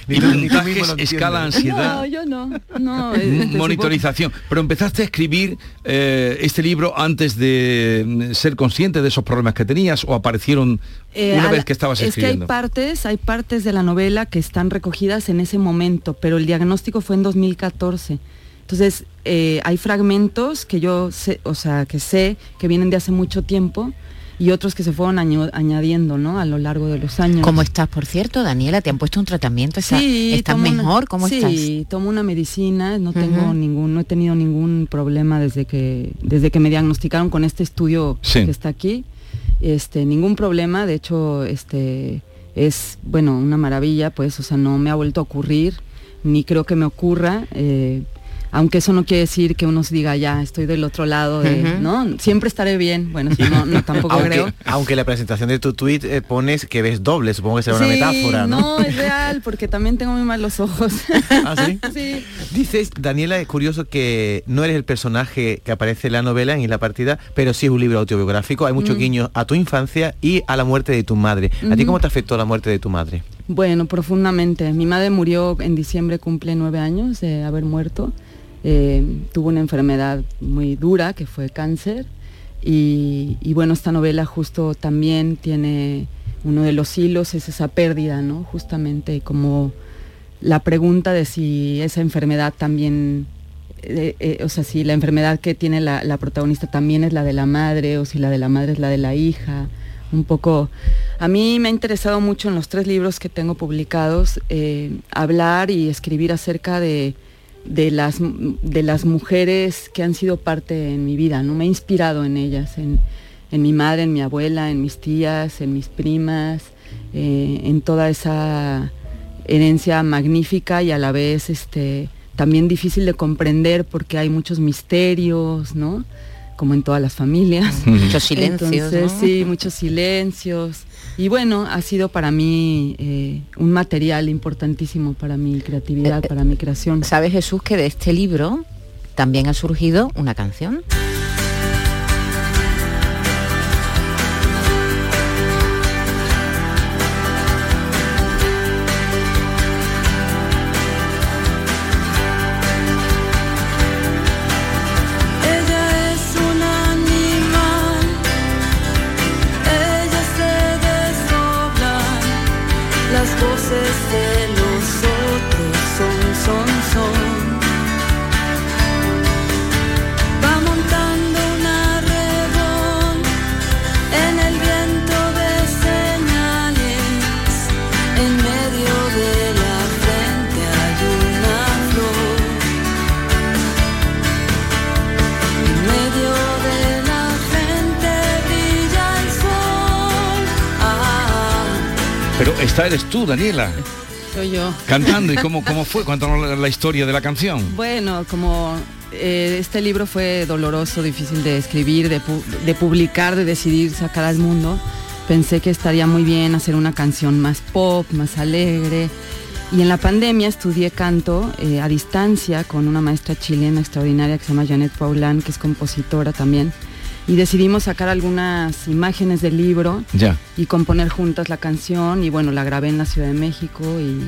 Y puntajes, escala, ansiedad. No, yo no. no [laughs] este, monitorización. Pero empezaste a escribir eh, este libro antes de mm, ser consciente de esos problemas que tenías o aparecieron Eh, una vez la- que estabas es escribiendo. que hay partes, hay partes de la novela que están recogidas en ese momento, pero el diagnóstico fue en 2014. Entonces, eh, hay fragmentos que yo sé, o sea, que sé que vienen de hace mucho tiempo y otros que se fueron añadiendo, ¿no? A lo largo de los años. ¿Cómo estás, por cierto, Daniela? ¿Te han puesto un tratamiento? ¿Estás, ¿estás tomo una- mejor? ¿Cómo estás? Sí, tomo una medicina, no tengo ningún, no he tenido ningún problema desde que, desde que me diagnosticaron con este estudio Sí. que está aquí. Este, ningún problema, de hecho, este es bueno una maravilla, pues, o sea, no me ha vuelto a ocurrir, ni creo que me ocurra. eh, aunque eso no quiere decir que uno se diga ya estoy del otro lado de. ¿no? Siempre estaré bien. Bueno, eso no, no tampoco aunque, creo. aunque la presentación de tu tweet eh, pones que ves doble, supongo que será una Sí, metáfora, ¿no? es real, porque también tengo muy malos ojos. ¿Ah, sí? [laughs] Sí. Dices, Daniela, es curioso que no eres el personaje que aparece en la novela, en Isla Partida, pero sí es un libro autobiográfico. Hay muchos Mm. guiños a tu infancia y a la muerte de tu madre. ¿A ti cómo te afectó la muerte de tu madre? Bueno, profundamente. Mi madre murió en diciembre, cumple nueve años de haber muerto. Eh, tuvo una enfermedad muy dura que fue cáncer. Y, bueno, esta novela justo también tiene uno de los hilos, es esa pérdida, ¿no? Justamente como la pregunta de si esa enfermedad también, eh, eh, o sea, si la enfermedad que tiene la, protagonista también es la de la madre o si la de la madre es la de la hija. Un poco, a mí me ha interesado mucho en los tres libros que tengo publicados hablar y escribir acerca de, de, las, de las mujeres que han sido parte en mi vida, ¿no? Me he inspirado en ellas, en, en mi madre, en mi abuela, en mis tías, en mis primas, eh, en toda esa herencia magnífica y a la vez este, también difícil de comprender porque hay muchos misterios, ¿no? Como en todas las familias. Muchos silencios, Entonces, ¿no? sí, muchos silencios. Y bueno, ha sido para mí eh, un material importantísimo para mi creatividad, para mi creación. ¿Sabes, Jesús, que de este libro también ha surgido una canción? Esta eres tú, Daniela, Soy yo. cantando. ¿Y cómo, [laughs] cómo fue? Cuéntanos la, la historia de la canción. Bueno, como eh, este libro fue doloroso, difícil de escribir, de, pu- de publicar, de decidir sacar al mundo, pensé que estaría muy bien hacer una canción más pop, más alegre. Y en la pandemia estudié canto eh, a distancia con una maestra chilena extraordinaria que se llama Janet Paulán, que es compositora también. Y decidimos sacar algunas imágenes del libro Ya. y componer juntas la canción y bueno, la grabé en la Ciudad de México y,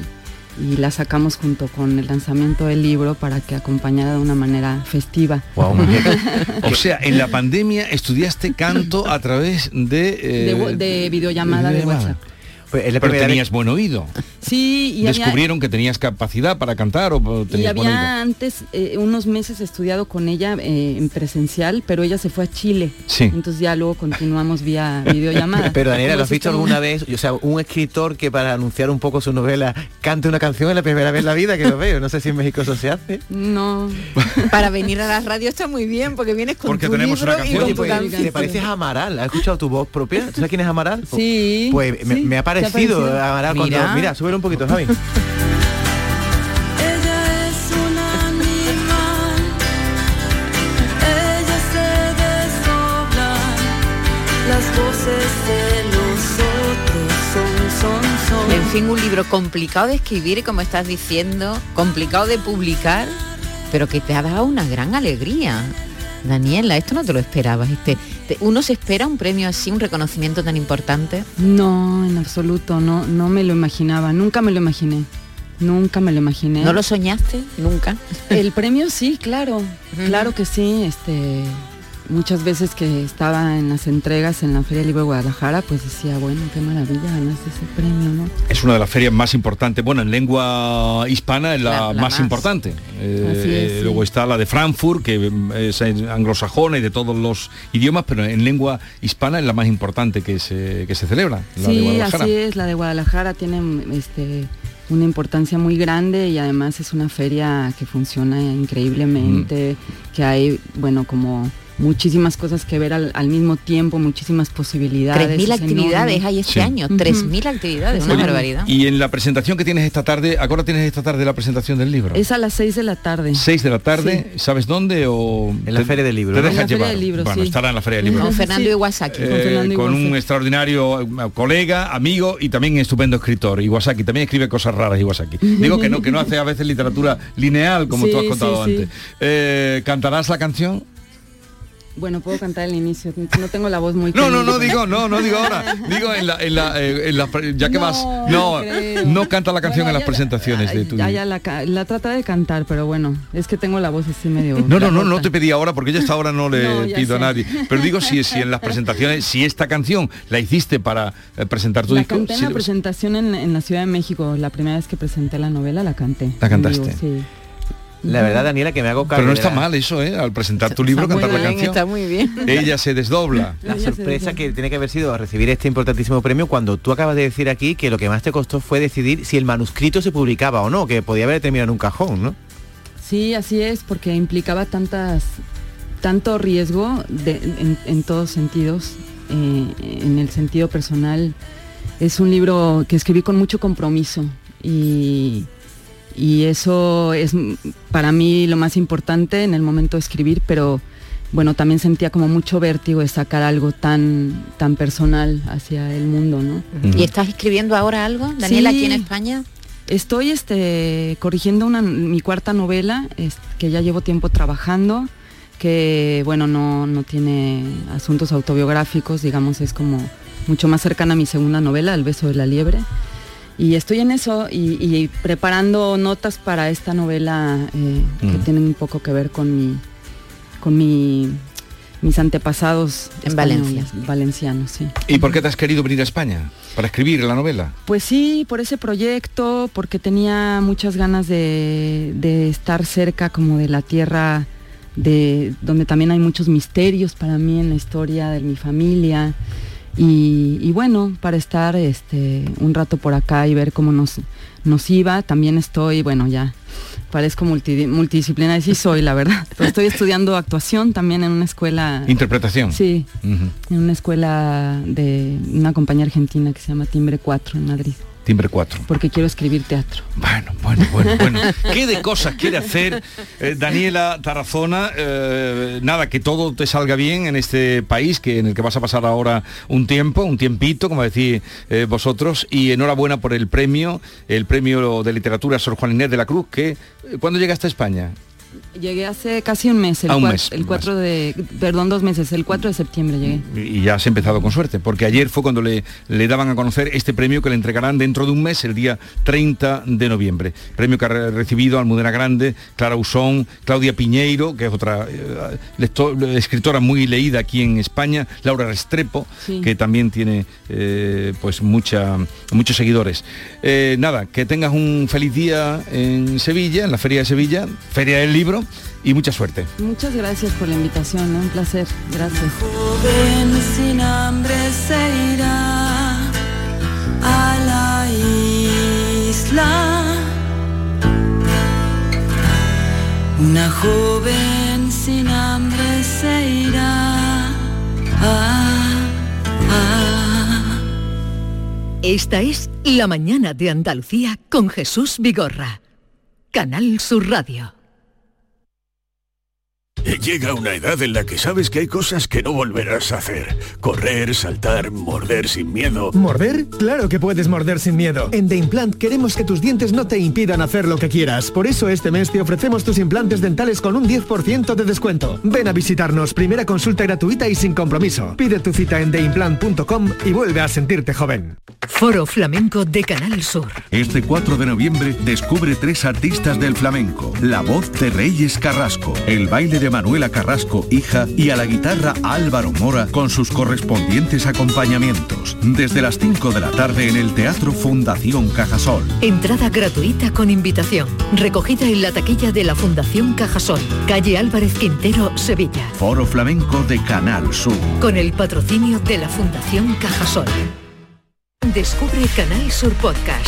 y la sacamos junto con el lanzamiento del libro para que acompañara de una manera festiva. [laughs] O sea, en la pandemia estudiaste canto a través de... eh, de, de videollamada de videollamada. WhatsApp. Pues es la Pero tenías buen oído. Sí, y había, Descubrieron que tenías capacidad para cantar o y tenías buen oído. había antes eh, unos meses estudiado con ella eh, en presencial, pero ella se fue a Chile. Sí. Entonces ya luego continuamos vía [laughs] videollamada. Pero Daniela, ¿lo has visto alguna vez? O sea, un escritor que para anunciar un poco su novela cante una canción es la primera vez en la vida que lo veo. No sé si en México eso se hace. No. [laughs] Para venir a la radio está muy bien, porque vienes con Porque tu tenemos libro una y canción. con Oye, tu pues, canción. ¿te pareces a Amaral? ¿Has escuchado tu voz propia? ¿Tú sabes quién es Amaral? Sí. Pues me, sí. me ha ¿Te ha parecido parecido? Amaral cuando... Mira. Mira, súbelo un poquito, Javi. ella es un animal, ella se desdobla, las voces de los otros son, son, son. En fin, un libro complicado de escribir y como estás diciendo, complicado de publicar, pero que te ha dado una gran alegría. Daniela, esto no te lo esperabas. Este, te- uno se espera un premio así, un reconocimiento tan importante. No, en absoluto, no, no me lo imaginaba, nunca me lo imaginé. Nunca me lo imaginé. ¿No lo soñaste? Nunca. El premio sí, claro, claro que sí, este muchas veces que estaba en las entregas en la Feria del Libro de Guadalajara, pues decía, bueno, qué maravilla, ganaste ese premio, ¿no? Es una de las ferias más importantes. Bueno, en lengua hispana es la, La- la más, más. importante. Eh, es, eh, sí. Luego está la de Frankfurt, que mm, es anglosajona y de todos los idiomas, pero en lengua hispana es la más importante que se, que se celebra. La de sí, Guadalajara. así es, la de Guadalajara tiene este una importancia muy grande y además es una feria que funciona increíblemente, Mm. que hay, bueno, como muchísimas cosas que ver al, al mismo tiempo, muchísimas posibilidades. 3.000 es actividades enorme. hay este Sí. año, 3.000 actividades, una Oye, barbaridad. Y en la presentación que tienes esta tarde, ¿a qué hora tienes esta tarde la presentación del libro? Es a las 6 de la tarde. 6 de la tarde, ¿sabes dónde? O En la Feria del Libro, Te ¿no? dejas En la Feria llevar. del Libro, bueno, sí. estará en la Feria del Libro. Con Fernando Iwasaki. Eh, Con Fernando con un extraordinario eh, colega, amigo y también estupendo escritor. Iwasaki también escribe cosas raras, Iwasaki. Digo que no, que no hace a veces literatura lineal, como Sí, tú has contado sí, sí. antes. Eh, ¿Cantarás la canción? Bueno, puedo cantar el inicio, no tengo la voz muy No, no, no digo, no, no digo ahora. [laughs] Digo en la, en la, eh, en la- ya que No, vas, no, creo. no canta la canción Bueno, en las presentaciones de tu. Ya, ya la, la trata de cantar, pero bueno, es que tengo la voz así medio... No, no, no, no te pedí ahora porque yo esta hora no le No, pido a nadie. Pero digo si, si en las [laughs] presentaciones, si esta canción la hiciste para eh, presentar tu La disco. canté en si la presentación en, en la Ciudad de México, la primera vez que presenté la novela la canté. La cantaste. vivo, sí. La verdad, Daniela, que me hago cargo Pero no está la- mal eso, ¿eh? Al presentar tu libro, Está muy cantar la bien, canción. Está muy bien. Ella se desdobla. La sorpresa desdobla. que tiene que haber sido recibir este importantísimo premio cuando tú acabas de decir aquí que lo que más te costó fue decidir si el manuscrito se publicaba o no, que podía haber terminado en un cajón, ¿no? Sí, así es, porque implicaba tantas, tanto riesgo de- en, en todos sentidos. Eh, en el sentido personal, es un libro que escribí con mucho compromiso y, y eso es para mí lo más importante en el momento de escribir, pero bueno, también sentía como mucho vértigo de sacar algo tan, tan personal hacia el mundo, ¿no? ¿Y estás escribiendo ahora algo, Daniela, Sí. aquí en España? Estoy este, corrigiendo una, mi cuarta novela, es- que ya llevo tiempo trabajando, que bueno, no, no tiene asuntos autobiográficos, digamos, es como mucho más cercana a mi segunda novela, El beso de la liebre. Y estoy en eso y, y preparando notas para esta novela eh, que tienen un poco que ver con mi, con mi, mis antepasados En Valencia. valencianos, sí. ¿Y por qué te has querido venir a España? Para escribir la novela. Pues sí, por ese proyecto, porque tenía muchas ganas de, de estar cerca como de la tierra de donde también hay muchos misterios para mí en la historia de mi familia. Y, y bueno, para estar este un rato por acá y ver cómo nos, nos iba, también estoy, bueno, ya parezco multi- multidisciplinaria, sí soy, la verdad. [laughs] Pero estoy estudiando actuación también en una escuela. Interpretación. Sí, en una escuela de una compañía argentina que se llama Timbre 4 en Madrid, Timbre 4. porque quiero escribir teatro. Bueno, bueno, bueno, bueno. [laughs] ¿Qué de cosas quiere hacer eh, Daniela Tarazona? Eh, nada, que todo te salga bien en este país que en el que vas a pasar ahora un tiempo, un tiempito, como decís eh, vosotros, y enhorabuena por el premio, el premio de literatura Sor Juan Inés de la Cruz, que ¿cuándo llegaste a España? Llegué hace casi un mes, el, Ah, un cua- mes, el un 4 de, perdón, dos meses, el 4 de septiembre llegué. y ya has empezado con suerte, porque ayer fue cuando le, le daban a conocer este premio que le entregarán dentro de un mes, el día 30 de noviembre. Premio que ha re- recibido Almudena Grande, Clara Usón, Claudia Piñeiro, que es otra eh, escritora muy leída aquí en España, Laura Restrepo, Sí. que también tiene eh, pues mucha, muchos seguidores. Eh, nada, que tengas un feliz día en Sevilla, en la Feria de Sevilla, Feria del Libro, y mucha suerte. Muchas gracias por la invitación, ¿no? un placer, gracias. joven sin hambre se irá a la isla. Una joven sin hambre se irá a, a Esta es La mañana de Andalucía con Jesús Vigorra. Canal Sur Radio. Llega una edad en la que sabes que hay cosas que no volverás a hacer. Correr, saltar, morder sin miedo. ¿Morder? Claro que puedes morder sin miedo. En The Implant queremos que tus dientes no te impidan hacer lo que quieras. Por eso este mes te ofrecemos tus implantes dentales con un 10% de descuento. Ven a visitarnos, primera consulta gratuita y sin compromiso. Pide tu cita en theimplant.com y vuelve a sentirte joven. Foro Flamenco de Canal Sur. Este 4 de noviembre descubre tres artistas del flamenco. La voz de Reyes Carrasco, el baile de Manuela Carrasco, hija, y a la guitarra Álvaro Mora con sus correspondientes acompañamientos. Desde las 5 de la tarde en el Teatro Fundación Cajasol. Entrada gratuita con invitación. Recogida en la taquilla de la Fundación Cajasol. Calle Álvarez Quintero, Sevilla. Foro Flamenco de Canal Sur. Con el patrocinio de la Fundación Cajasol. Descubre Canal Sur Podcast,